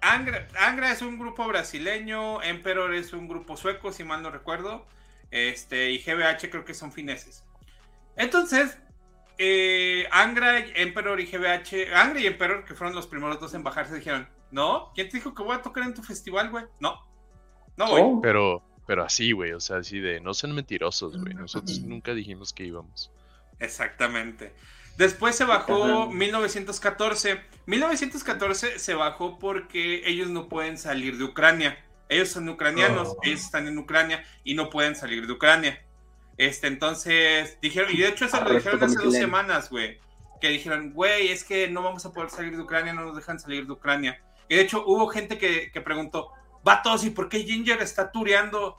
Angra, Angra es un grupo brasileño, Emperor es un grupo sueco, si mal no recuerdo. Este, y GBH creo que son fineses. Entonces, eh, Angra, Emperor y GBH, Angra y Emperor, que fueron los primeros dos en bajarse, dijeron: No, ¿quién te dijo que voy a tocar en tu festival, güey? No, no voy. Oh. Pero, pero así, güey, o sea, así de, no sean mentirosos, güey. Nosotros nunca dijimos que íbamos. Exactamente. Después se bajó Ajá. 1914. 1914 se bajó porque ellos no pueden salir de Ucrania. Ellos son ucranianos, Oh. ellos están en Ucrania y no pueden salir de Ucrania. Este, entonces, dijeron, y de hecho eso lo Arresto dijeron hace dos semanas, güey. Que dijeron, güey, es que no vamos a poder salir de Ucrania, no nos dejan salir de Ucrania. Y de hecho hubo gente que, que preguntó, vatos, ¿y por qué Ginger está tureando?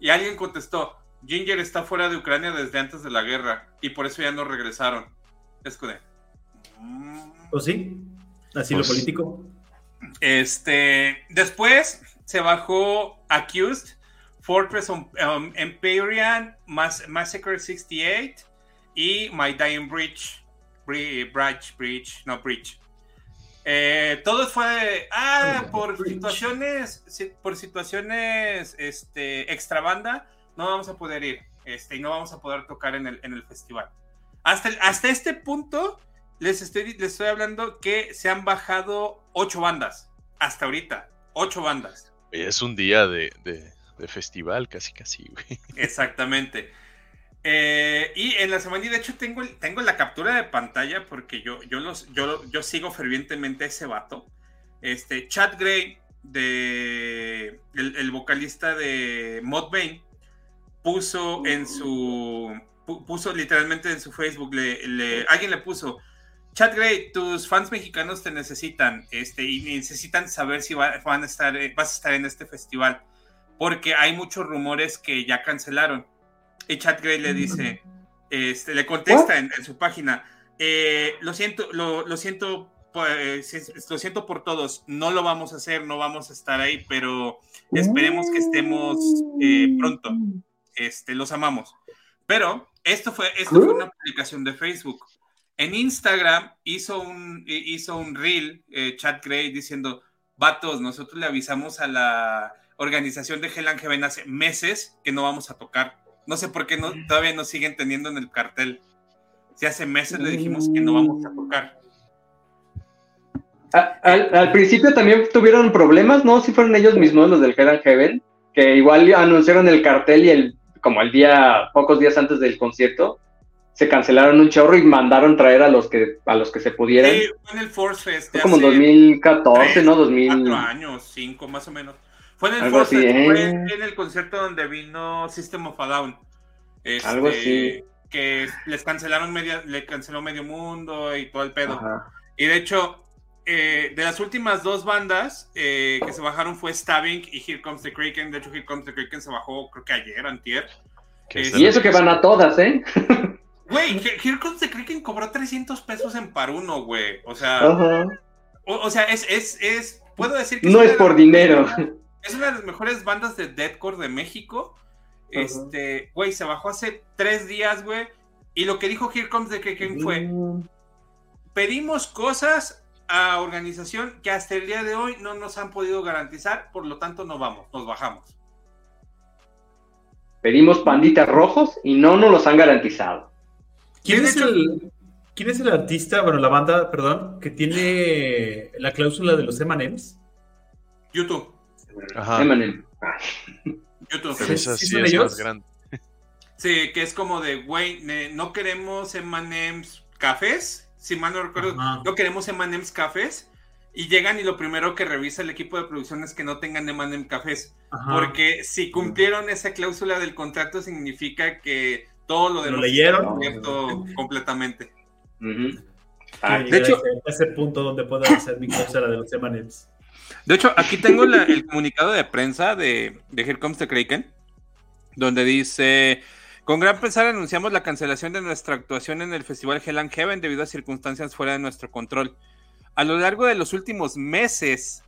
Y alguien contestó, Ginger está fuera de Ucrania desde antes de la guerra y por eso ya no regresaron. Es que, mm, ¿O sí? Asilo Pues- político. Este, después se bajó Accused, Fortress um, Empyrean, Mass- Massacre 68 y My Dying Bridge, Bri- Bridge, Bridge, no Bridge. Eh, todo fue, ah, por situaciones, si- por situaciones, este, extra banda, no vamos a poder ir, este, y no vamos a poder tocar en el, en el festival. Hasta, hasta este punto, les estoy, les estoy hablando que se han bajado ocho bandas, hasta ahorita, ocho bandas. Es un día de, de, festival, casi, casi, güey. Exactamente. Eh, y en la semana, y de hecho tengo, tengo la captura de pantalla porque yo, yo, los, yo, yo sigo fervientemente a ese vato. Este, Chad Gray, de, el, vocalista de Mod Bane, puso en su, puso literalmente en su Facebook, le, alguien le puso, Chad Gray, tus fans mexicanos te necesitan, este, y necesitan saber si van a estar, vas a estar en este festival, porque hay muchos rumores que ya cancelaron. Y Chad Gray le dice, este, le contesta en, su página, eh, lo siento, lo, lo siento, pues, lo siento por todos, no lo vamos a hacer, no vamos a estar ahí, pero esperemos que estemos eh, pronto. Este, los amamos. Pero esto fue, esto fue una publicación de Facebook. En Instagram hizo un, hizo un reel, eh, Chad Gray, diciendo, vatos, nosotros le avisamos a la organización de Hell and Heaven hace meses que no vamos a tocar. No sé por qué no, todavía nos siguen teniendo en el cartel. Si hace meses le dijimos que no vamos a tocar. Al, principio también tuvieron problemas, ¿no? Si fueron ellos mismos los del Hell and Heaven, que igual anunciaron el cartel y el, como el día, pocos días antes del concierto, se cancelaron un chorro y mandaron traer a los que a los que se pudieran. Sí, fue en el Force Fest. Fue como 2014, ¿no? 2000... Cuatro años, cinco más o menos. Fue en el fue ¿eh? en el concierto donde vino System of a Down. Este, Algo así. Que les cancelaron media, le canceló medio mundo y todo el pedo. Y de hecho, eh, de las últimas dos bandas eh, que se bajaron fue Stabbing y Here Comes the Kraken. De hecho, Here Comes the Kraken se bajó, creo que ayer, antier. y eso que van a todas, ¿eh? Güey, Here Comes the Kraken cobró 300 pesos en par uno, güey. O sea, o, sea, es, es, es, puedo decir que... No es, por dinero. Es una de las mejores bandas de deathcore de México. Este, güey, se bajó hace tres días, güey. Y lo que dijo Here Comes the Kraken fue: pedimos cosas a organización que hasta el día de hoy no nos han podido garantizar, por lo tanto no vamos, nos bajamos. Pedimos panditas rojos y no nos los han garantizado. ¿Quién es, el, ¿Quién es el artista, bueno, la banda, perdón, que tiene la cláusula de los M&M's? YouTube. Ajá. M&M. YouTube. sí, es más grande. Sí, que es como de, güey, no queremos M&M's cafés, si mal no recuerdo, no queremos M&M's cafés, y llegan y lo primero que revisa el equipo de producción es que no tengan M&M cafés, porque si cumplieron esa cláusula del contrato significa que todo lo de ¿Lo leyeron completamente. de hecho, ese punto donde puedo hacer mi cláusula de los M&M's. De hecho, aquí tengo el comunicado de prensa de, de Here Comes the Kraken, donde dice, con gran pesar anunciamos la cancelación de nuestra actuación en el Festival Hell and Heaven debido a circunstancias fuera de nuestro control. A lo largo de los últimos meses,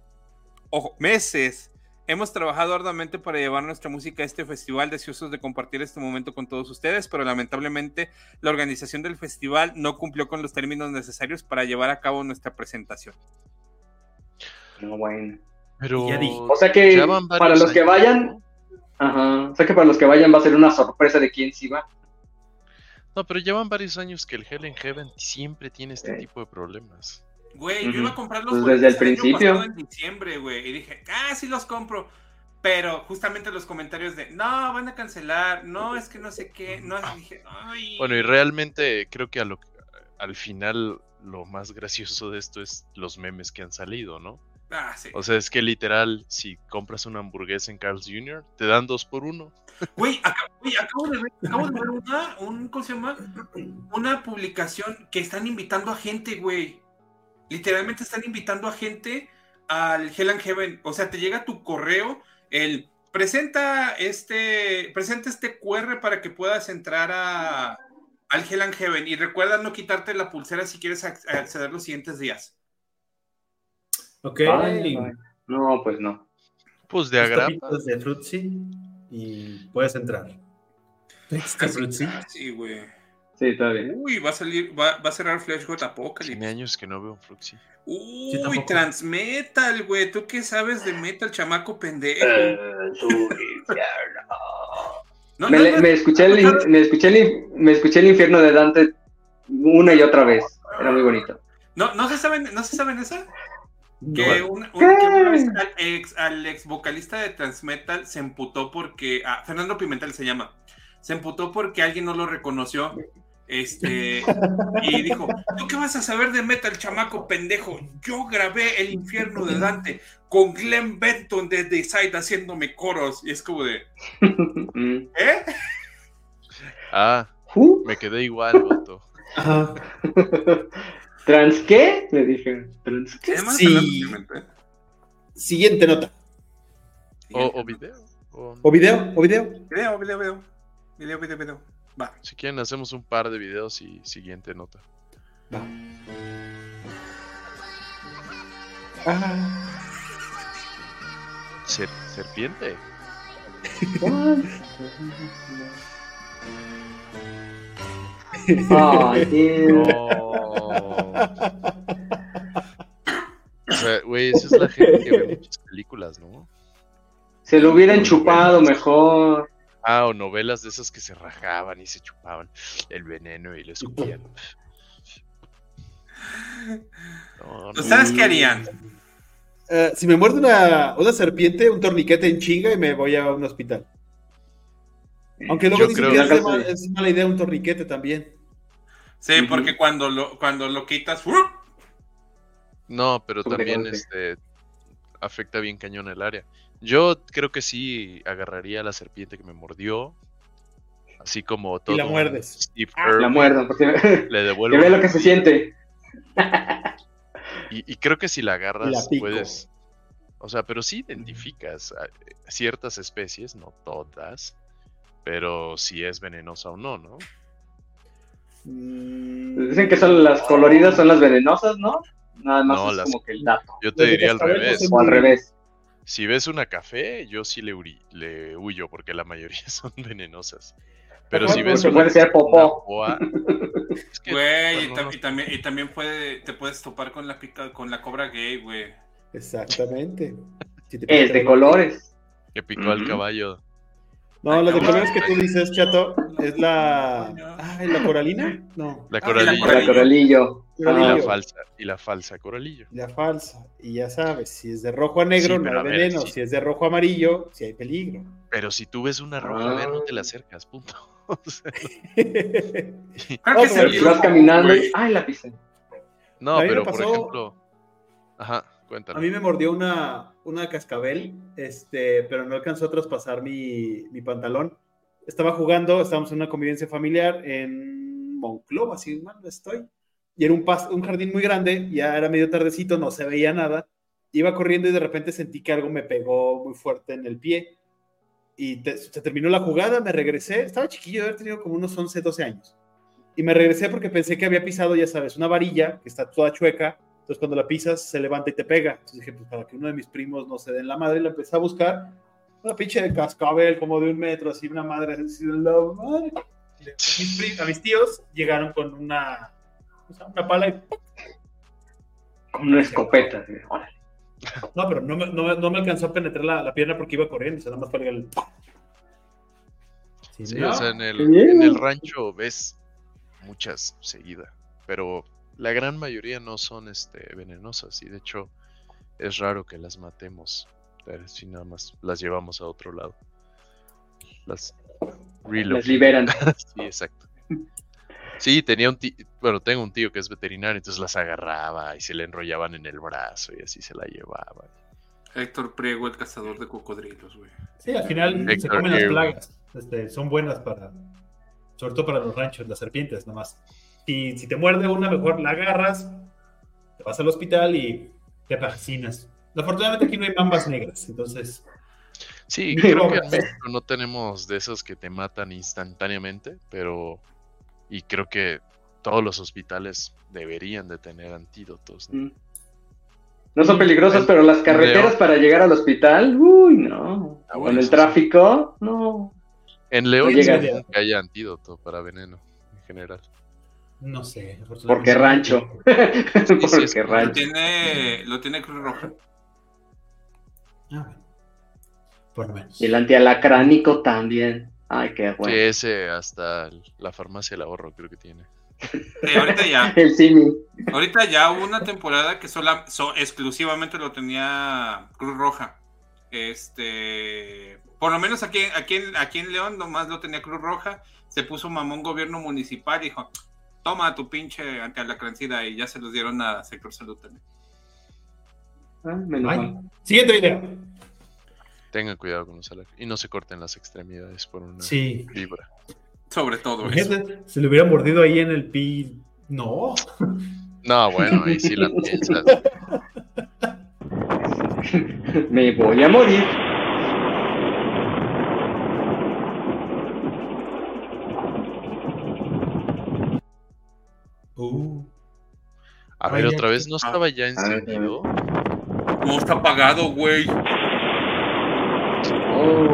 ojo, meses, hemos trabajado arduamente para llevar nuestra música a este festival, deseosos de compartir este momento con todos ustedes, pero lamentablemente la organización del festival no cumplió con los términos necesarios para llevar a cabo nuestra presentación. No, bueno. Pero o sea que para los que vayan, ajá, o sea que para los que vayan va a ser una sorpresa de quién sí va. No, pero llevan varios años que el Hell in Heaven siempre tiene este tipo de problemas. Güey, yo iba a comprar los pues desde el principio. en diciembre, güey, y dije, ah, sí los compro. Pero justamente los comentarios de, no, van a cancelar, no, es que no sé qué, no, dije, ay. Bueno, y realmente creo que a lo, al final lo más gracioso de esto es los memes que han salido, ¿no? Ah, o sea, es que literal, si compras una hamburguesa en Carl's Jr., te dan dos por uno. Güey, acabo, de ver, una, un, ¿cómo se llama? Una publicación que están invitando a gente, güey. Literalmente están invitando a gente al Hell and Heaven. O sea, te llega tu correo, el presenta este, presenta este QR para que puedas entrar a, al Hell and Heaven. Y recuerda no quitarte la pulsera si quieres acceder los siguientes días. Ok. no, pues no. Pues de agrapa. de Fruitsy y puedes entrar. ¿Está Fruitsy? Sí, güey. Sí, está bien. Uy, va a salir, va, va a cerrar Flashgold Apocalypse. Tiene años que no veo un. Uy, Transmetal, güey. ¿Tú qué sabes de metal, chamaco pendejo? me, me, escuché el, me, escuché el, me escuché el infierno de Dante una y otra vez. Era muy bonito. ¿No, no, se, saben, ¿no se saben esa? Que, una vez al ex, vocalista de Transmetal se emputó porque. Ah, Fernando Pimentel se llama. Se emputó porque alguien no lo reconoció. Este, y dijo: ¿Tú qué vas a saber de metal, chamaco pendejo? Yo grabé El infierno de Dante con Glenn Benton de The Side haciéndome coros. Y es como de. ¿Eh? Ah, me quedé igual, voto. ¿Trans qué? Le dije. ¿Trans qué? Sí. Siguiente nota. O, o video. O... o... video, o video. Video, video, video. Video, video, video. Va. Si quieren, hacemos un par de videos y siguiente nota. Va. Ah. Ser serpiente. Ay, tío. O sea, güey, esa es la gente que ve muchas películas, ¿no? Se lo hubieran chupado mejor. Ah, o novelas de esas que se rajaban y se chupaban el veneno y lo escupían. No, ¿Ustedes qué harían? Uh, si me muerde una, una, serpiente, un torniquete en chinga y me voy a un hospital. Aunque luego dicen que es, mal, es, mala idea un torniquete también. Sí, uh -huh. porque cuando lo, cuando lo quitas. ¡uh! No, pero también este afecta bien cañón el área. Yo creo que sí agarraría a la serpiente que me mordió. Así como todo. Y la muerdes. Steve ah, la muerdo, porque le devuelvo. Que ve lo que se siente. Y, y, creo que si la agarras, la puedes. O sea, pero sí identificas ciertas especies, no todas. Pero si es venenosa o no, ¿no? Dicen que son las coloridas, son las venenosas, ¿no? Nada más no, es las... como que el dato. Yo te diría al revés. O al revés. Si ves una café, yo sí le, le huyo porque la mayoría son venenosas. Pero si ves una, puede ser popó. Boa, es que, güey, no, y, y, también, y también puede, te puedes topar con la pica, con la cobra gay, güey. Exactamente. Si es de colores. Que picó uh -huh. al caballo. No, la de colores que tú dices, chato, es la. Ah, ¿la coralina? No. La coralillo. Ah, la coralillo. Y la falsa, y la falsa coralillo. La falsa. Y ya sabes, si es de rojo a negro, sí, no hay veneno. Sí. Si es de rojo a amarillo, sí hay peligro. Pero si tú ves una roja, ah. no te la acercas, punto. O sea, no. si vas caminando y. ¡Ay, la pisé! No, pero pasó... por ejemplo. Ajá, A mí me mordió una, una cascabel, este, pero no alcanzó a traspasar mi, mi pantalón. Estaba jugando, estábamos en una convivencia familiar en Monclova, si mal no estoy y era un, un, jardín muy grande, ya era medio tardecito, no se veía nada. Iba corriendo y de repente sentí que algo me pegó muy fuerte en el pie. Y se terminó la jugada, me regresé. Estaba chiquillo, había tenido como unos 11, 12 años. Y me regresé porque pensé que había pisado, ya sabes, una varilla que está toda chueca. Entonces cuando la pisas se levanta y te pega. Entonces dije, pues para que uno de mis primos no se den la madre, la empecé a buscar. Una pinche de cascabel como de un metro, así, una madre. Así, la madre. A mis, a mis tíos llegaron con una una pala y... Con una escopeta. No, pero no me, no, no me, alcanzó a penetrar la, la, pierna porque iba corriendo, o sea, nada más fue el... Sí, sí no. o sea, en el, en el, rancho ves muchas seguidas, pero la gran mayoría no son este, venenosas y de hecho es raro que las matemos, si nada más las llevamos a otro lado. Las, las liberan. sí, exacto. Sí, tenía un tío, bueno, tengo un tío que es veterinario, entonces las agarraba y se le enrollaban en el brazo y así se la llevaba. Héctor Priego, el cazador de cocodrilos, güey. Sí, al final Héctor se comen Priego. las plagas. Este, son buenas para, sobre todo para los ranchos, las serpientes, nomás. Y si te muerde una, mejor la agarras, te vas al hospital y te vacinas. Afortunadamente aquí no hay mambas negras, entonces... Sí, creo que en México no tenemos de esos que te matan instantáneamente, pero y creo que todos los hospitales deberían de tener antídotos. ¿no? Mm. No son peligrosas, pero las carreteras León. para llegar al hospital, uy, no. Ah, bueno, Con el tráfico, sí. no. En León no llega que haya antídoto para veneno en general. No sé. Porque rancho. Sí, Porque sí, rancho. Lo tiene, lo tiene Cruz Roja. Ah, bueno. Por lo menos. Y el antialacránico también. Ay, qué Sí, bueno. ese hasta la farmacia del ahorro creo que tiene. Sí, ahorita ya. El Simi. Ahorita ya hubo una temporada que sola, so- exclusivamente lo tenía Cruz Roja. Este, por lo menos aquí, aquí, en, aquí en León nomás lo tenía Cruz Roja. Se puso mamón gobierno municipal y dijo, toma tu pinche antialacrancida y ya se los dieron a Sector Salud también. Ah, menos mal. Siguiente video. Tengan cuidado con los alacranes. Y no se corten las extremidades por una Sí. vibra. Sobre todo eso. Se le hubiera mordido ahí en el pi. No. No, bueno, ahí sí la piensas. Me voy a morir. A ver, otra vez no estaba ya encendido. No está apagado, güey. Oh.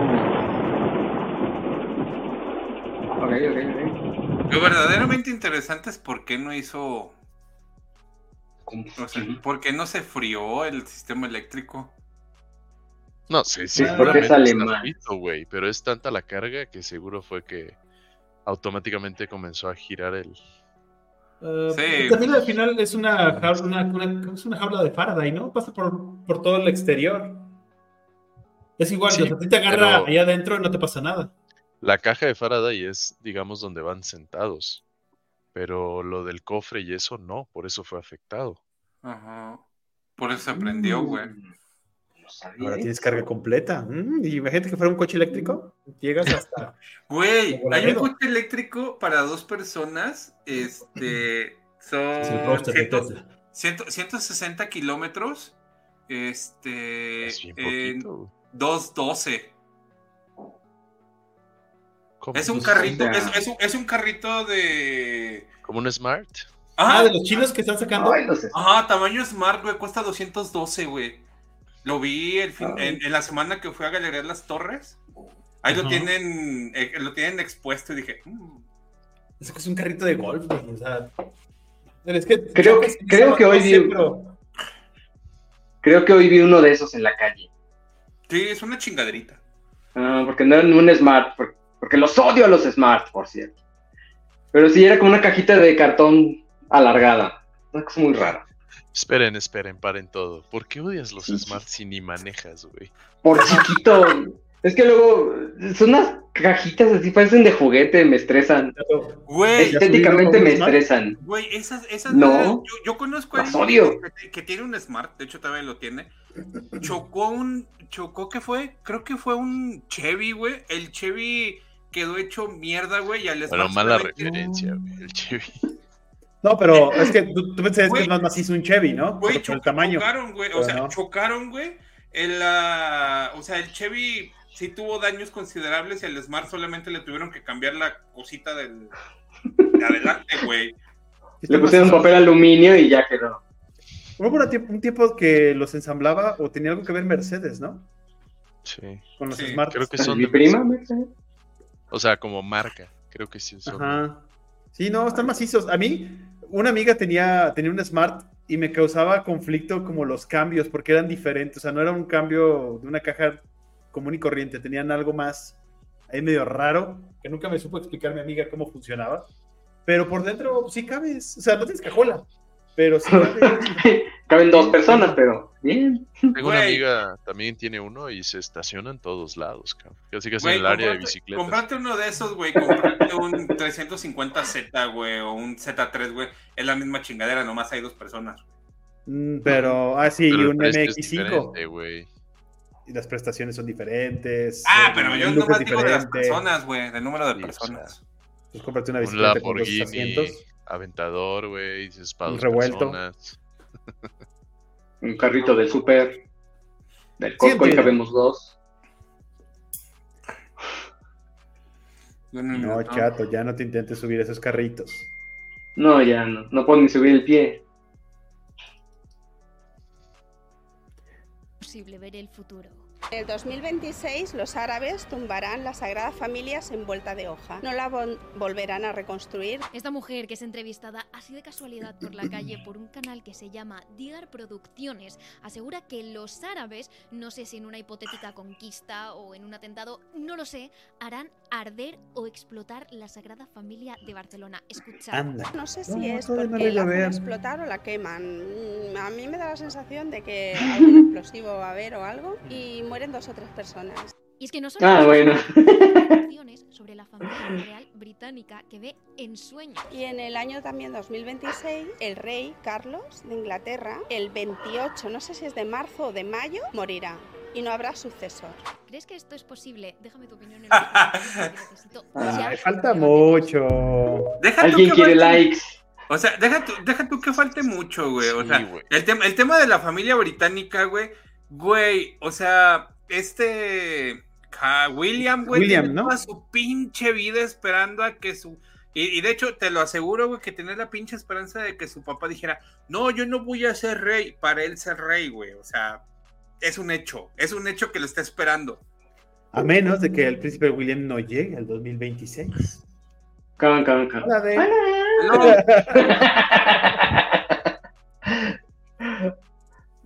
Ok, ok, ok. Lo verdaderamente interesante es por qué no hizo, ¿Cómo? o sea, por qué no se frió el sistema eléctrico. No sé, Sí, seguramente porque sale está mal. frito, güey, pero es tanta la carga que seguro fue que automáticamente comenzó a girar el... Uh, Sí. También al final es una, jaula, una, una- es una jaula de Faraday, ¿no? Pasa por, por todo el exterior. Es igual, Sí, o sea, a ti te agarra pero- allá adentro y no te pasa nada. La caja de Faraday es, digamos, donde van sentados. Pero lo del cofre y eso no, por eso fue afectado. Ajá. Por eso se prendió, güey. No sabía, Ahora ¿eh? tienes carga completa. Mm, y imagínate que fuera un coche eléctrico. Llegas hasta. Güey, hay un coche eléctrico para dos personas. Este. Son Es el roster de 100 Tesla. 100 160 kilómetros. Este. Es bien en poquito. güey. 212. ¿Cómo? Es un carrito, es, es un, es un carrito de. ¿Como un Smart? Ah, de los chinos que están sacando. Ay, no sé. ajá, tamaño Smart, güey, cuesta 212, güey. Lo vi el fin- Ay. en, en la semana que fui a galerías Las Torres. Ahí lo tienen, eh, lo tienen expuesto y dije, "Mm, Es que es un carrito de golf, güey. O sea. Es que Creo que- creo que hoy no vi- pero- Creo que hoy vi uno de esos en la calle. sí, es una chingaderita. Ah, porque no era un Smart, por- porque los odio a los Smart, por cierto. Pero sí era como una cajita de cartón alargada. Una cosa muy rara. Esperen, esperen, paren todo. ¿Por qué odias los Sí, sí. Smart si ni manejas, güey? Por chiquito. es que luego son unas cajitas así, parecen de juguete, me estresan. Güey, Estéticamente me Smart? estresan. Güey, esas, esas No. yo, yo conozco a alguien odio. que, que tiene un Smart, de hecho todavía lo tiene. Chocó un, chocó que fue, creo que fue un Chevy, güey. El Chevy quedó hecho mierda, güey, y al Bueno, Smart mala referencia, güey. El Chevy. No, pero es que tú, tú pensabas que es más macizo un Chevy, ¿no? Güey, Por cho- el tamaño. chocaron, güey. O sea, no. chocaron, güey. El, ah, o sea, el Chevy sí tuvo daños considerables y al Smart solamente le tuvieron que cambiar la cosita del de adelante, güey. Le pusieron papel aluminio y ya quedó. Hubo un tiempo que los ensamblaba o tenía algo que ver Mercedes, ¿no? Sí. Con los Sí, Smart. Creo que son Mi prima, Mercedes. me- O sea, como marca. Creo que sí son. Ajá. Sí, no, están macizos. A mí, una amiga tenía, tenía un Smart y me causaba conflicto como los cambios, porque eran diferentes. O sea, no era un cambio de una caja común y corriente. Tenían algo más ahí medio raro, que nunca me supo explicar mi amiga cómo funcionaba. Pero por dentro sí cabes. O sea, no tienes cajuela, pero sí. Caben dos personas, pero bien. Tengo una amiga, también tiene uno y se estaciona en todos lados, cabrón. Casi casi Güey, en el área de bicicletas. Comprate uno de esos, güey. Comprate un 350Z, güey, o un Z3, güey. Es la misma chingadera, nomás hay dos personas. Mm, Pero, ah, sí, Pero un precio es MX5. diferente, güey. Y las prestaciones son diferentes. Ah, el pero yo es nomás digo de las personas, güey, del número de Sí, o personas. Pues cómprate una Un bicicleta con dos asientos. Aventador, güey. Dices para Un dos revuelto. personas. Un carrito del super. Del Costco y entiendo. cabemos dos. No, No, chato, ya no te intentes subir esos carritos. No, ya no. No puedo ni subir el pie. posible ver el futuro. En el 2026 los árabes tumbarán la Sagrada Familia en vuelta de hoja. No la volverán a reconstruir. Esta mujer que es entrevistada así de casualidad por la calle por un canal que se llama Digar Producciones asegura que los árabes, no sé si en una hipotética conquista o en un atentado, no lo sé, harán arder o explotar la Sagrada Familia de Barcelona. Escucha. No sé si es porque la hacen explotar o la queman. Mm, a mí me da la sensación de que algún explosivo va a haber o algo y mueren dos o tres personas. Y es que no solo ah, bueno. sobre la familia real británica que ve en sueños. Y en el año también 2026, el rey Carlos de Inglaterra, el 28, no sé si es de marzo o de mayo, morirá y no habrá sucesor. ¿Crees que esto es posible? Déjame tu opinión en el falta mucho. ¿Alguien quiere likes? O sea, deja tú, deja tú que falte mucho, güey. o sea, el, el tema de la familia británica, güey, güey, o sea, este William, güey, William, ¿no? toda su pinche vida esperando a que su. Y, de hecho, te lo aseguro, güey, que tenía la pinche esperanza de que su papá dijera: No, yo no voy a ser rey, para él ser rey, güey. O sea, es un hecho, es un hecho que lo está esperando. A menos de que el príncipe William no llegue al 2026. Can, can, can.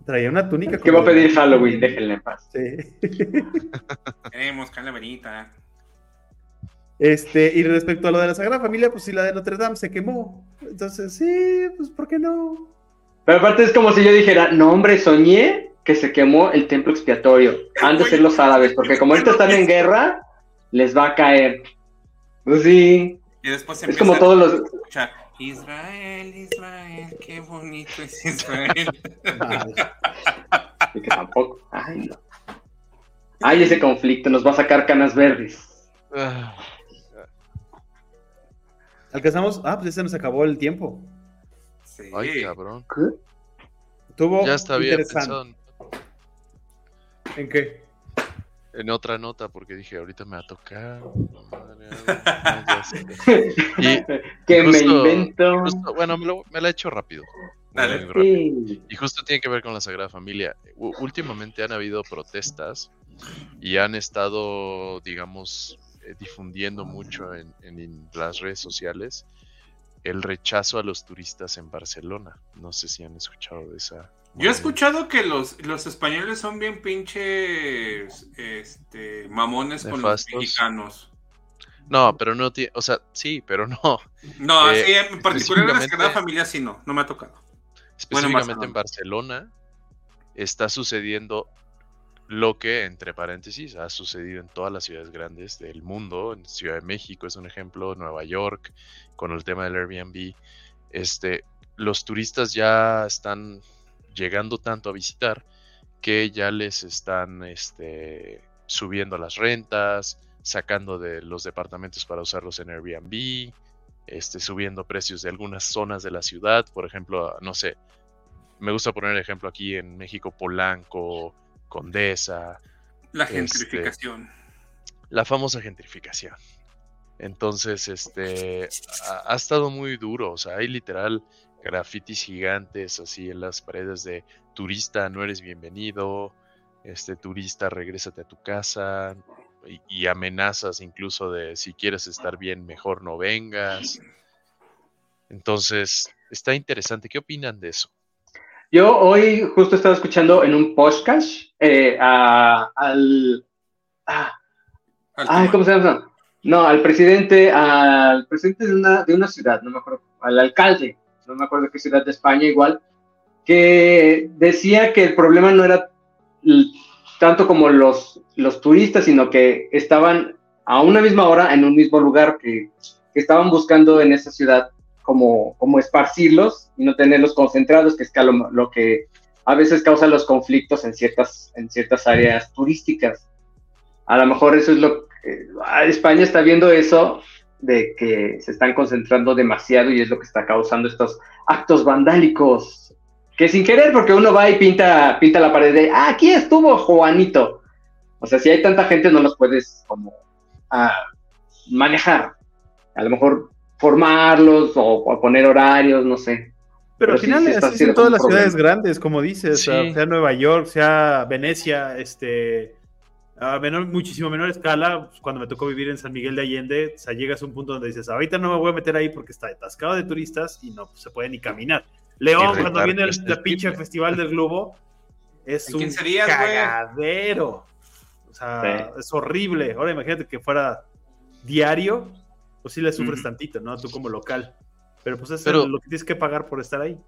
Traía una túnica. ¿Qué va a pedir Halloween? Déjenle en paz. Sí. Tenemos calaverita. Este, y respecto a lo de la Sagrada Familia, pues si la de Notre Dame se quemó. Entonces, sí, pues ¿por qué no? Pero aparte es como si yo dijera, no hombre, soñé que se quemó el templo expiatorio. Han de ser los árabes, porque como ahorita están en guerra, les va a caer. Pues sí. Y después es como todos los... Israel, Israel, qué bonito es Israel. y que tampoco. Ay, no. Ay, ese conflicto nos va a sacar canas verdes. Alcanzamos. Ah, pues ya se nos acabó el tiempo. Sí. Ay, cabrón. ¿Qué? Tuvo ya está bien pensado. ¿En qué? En otra nota porque dije, ahorita me va a tocar. que me invento. bueno, me, la he hecho rápido. Y justo tiene que ver con la Sagrada Familia. últimamente han habido protestas y han estado, digamos, eh, difundiendo mucho en, en las redes sociales el rechazo a los turistas en Barcelona. No sé si han escuchado de esa yo he escuchado que los, los españoles son bien pinches este, mamones con los mexicanos. No, pero no tiene, o sea, sí, pero no. No, eh, en particular en la Sagrada Familia sí no, no me ha tocado. Específicamente en Barcelona está sucediendo lo que, entre paréntesis, ha sucedido en todas las ciudades grandes del mundo. En Ciudad de México es un ejemplo, Nueva York, con el tema del Airbnb. Este, los turistas ya están llegando tanto a visitar que ya les están este, subiendo las rentas, sacando de los departamentos para usarlos en Airbnb, este, subiendo precios de algunas zonas de la ciudad, por ejemplo, no sé, me gusta poner el ejemplo aquí en México, Polanco, Condesa. La este, gentrificación. la famosa gentrificación. Entonces, este, ha, ha, estado muy duro, o sea, hay literal grafitis gigantes así en las paredes de turista, no eres bienvenido, este turista, regrésate a tu casa y, amenazas incluso de si quieres estar bien, mejor no vengas. Entonces, está interesante. ¿Qué opinan de eso? Yo hoy justo estaba escuchando en un podcast eh, al... ¿Cómo se llama? No, al presidente, al presidente de una, de una ciudad, no me acuerdo, al alcalde no me acuerdo qué ciudad de España igual, que decía que el problema no era tanto como los, los turistas, sino que estaban a una misma hora en un mismo lugar, que, estaban buscando en esa ciudad como, como esparcirlos y no tenerlos concentrados, que es lo, lo que a veces causa los conflictos en ciertas, en ciertas áreas turísticas. A lo mejor eso es lo que España está viendo eso de que se están concentrando demasiado y es lo que está causando estos actos vandálicos. Que sin querer, porque uno va y pinta, pinta la pared de, ah, aquí estuvo Juanito. O sea, si hay tanta gente, no los puedes como ah, manejar. A lo mejor formarlos o, poner horarios, no sé. Pero, al final así son todas las ciudades grandes, como dices, sea, Nueva York, sea Venecia, este, a menor, muchísimo menor escala, pues, cuando me tocó vivir en San Miguel de Allende, o sea, llegas a un punto donde dices, ahorita no me voy a meter ahí porque está atascado de turistas y no pues, se puede ni caminar. León, cuando viene el, la pinche festival del globo, es un cagadero. O sea, es horrible. Ahora imagínate que fuera diario, pues sí le sufres tantito, ¿no? Tú como local. Pero pues es lo que tienes que pagar por estar ahí.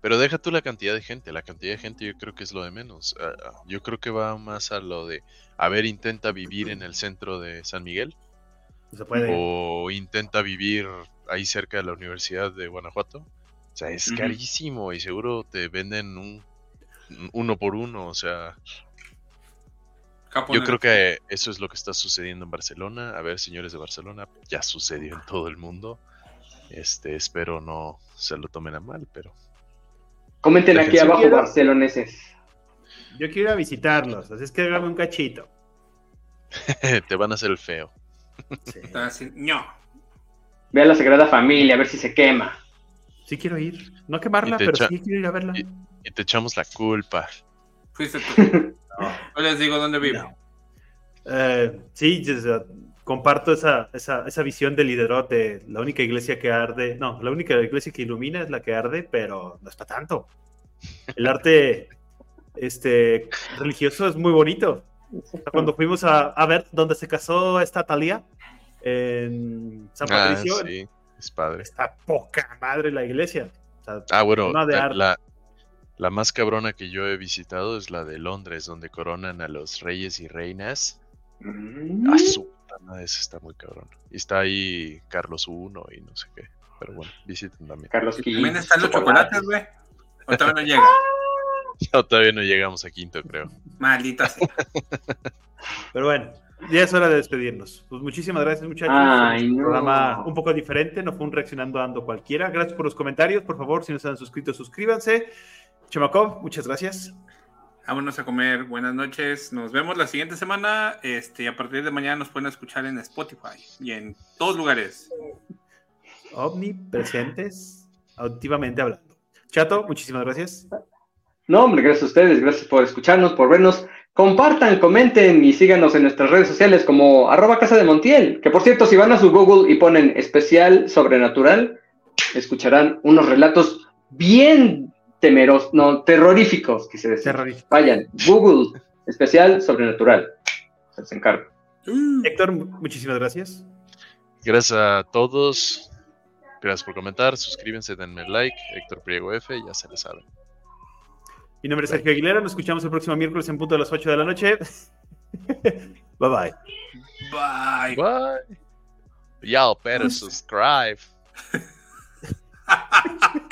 Pero deja tú la cantidad de gente, la cantidad de gente yo creo que es lo de menos. Ah, ah, yo creo que va más a lo de, a ver, intenta vivir en el centro de San Miguel. Se puede. O intenta vivir ahí cerca de la Universidad de Guanajuato. O sea, es carísimo y seguro te venden un uno por uno, o sea... Yo creo que eso es lo que está sucediendo en Barcelona. A ver, señores de Barcelona, ya sucedió en todo el mundo. Este, espero no se lo tomen a mal, pero Comenten aquí abajo, barceloneses. Yo quiero ir a visitarlos, así es que hágame un cachito. Te van a hacer el feo. no. Ve a la Sagrada Familia, a ver si se quema. Sí quiero ir. No quemarla, pero sí quiero ir a verla. Y, te echamos la culpa. Fuiste tú. no. les digo dónde vivo. Eh, sí, comparto esa, esa, esa visión de Liderot de la única iglesia que arde, no, la única iglesia que ilumina es la que arde, pero no es para tanto. El arte este, religioso es muy bonito. Cuando fuimos a, ver dónde se casó esta Talía, en San ah, Patricio, sí, es padre. Está poca madre la iglesia. ah, bueno, la, la más cabrona que yo he visitado es la de Londres, donde coronan a los reyes y reinas. Mm. A su ese está muy cabrón. Y está ahí Carlos I y no sé qué. Pero bueno, visiten también. Carlos También están los chocolates, güey. O todavía no llega. No, todavía no llegamos a quinto, creo. Maldita sea. Pero bueno, ya es hora de despedirnos. Pues muchísimas gracias, muchachos. un programa un poco diferente, no fue un reaccionando ando cualquiera. Gracias por los comentarios. Por favor, si no se han suscrito, suscríbanse. Chemakov, muchas gracias vámonos a comer. Buenas noches. Nos vemos la siguiente semana. Este, a partir de mañana nos pueden escuchar en Spotify y en todos lugares. Omnipresentes, auditivamente hablando. Chato, muchísimas gracias. No, hombre, gracias a ustedes. Gracias por escucharnos, por vernos. Compartan, comenten y síganos en nuestras redes sociales como arroba casa de Montiel. Que por cierto, si van a su Google y ponen especial sobrenatural, escucharán unos relatos bien temeros, no, terroríficos, quise decir. Vayan, Google, especial sobrenatural. Se les encargo. Mm. Héctor, muchísimas gracias. Gracias a todos. Gracias por comentar. Suscríbanse, denme like. Héctor Priego F, ya se les sabe. Mi nombre es Sergio Aguilera. Nos escuchamos el próximo miércoles en punto de las 8 de la noche. bye bye. Bye. Bye. Y'all better subscribe.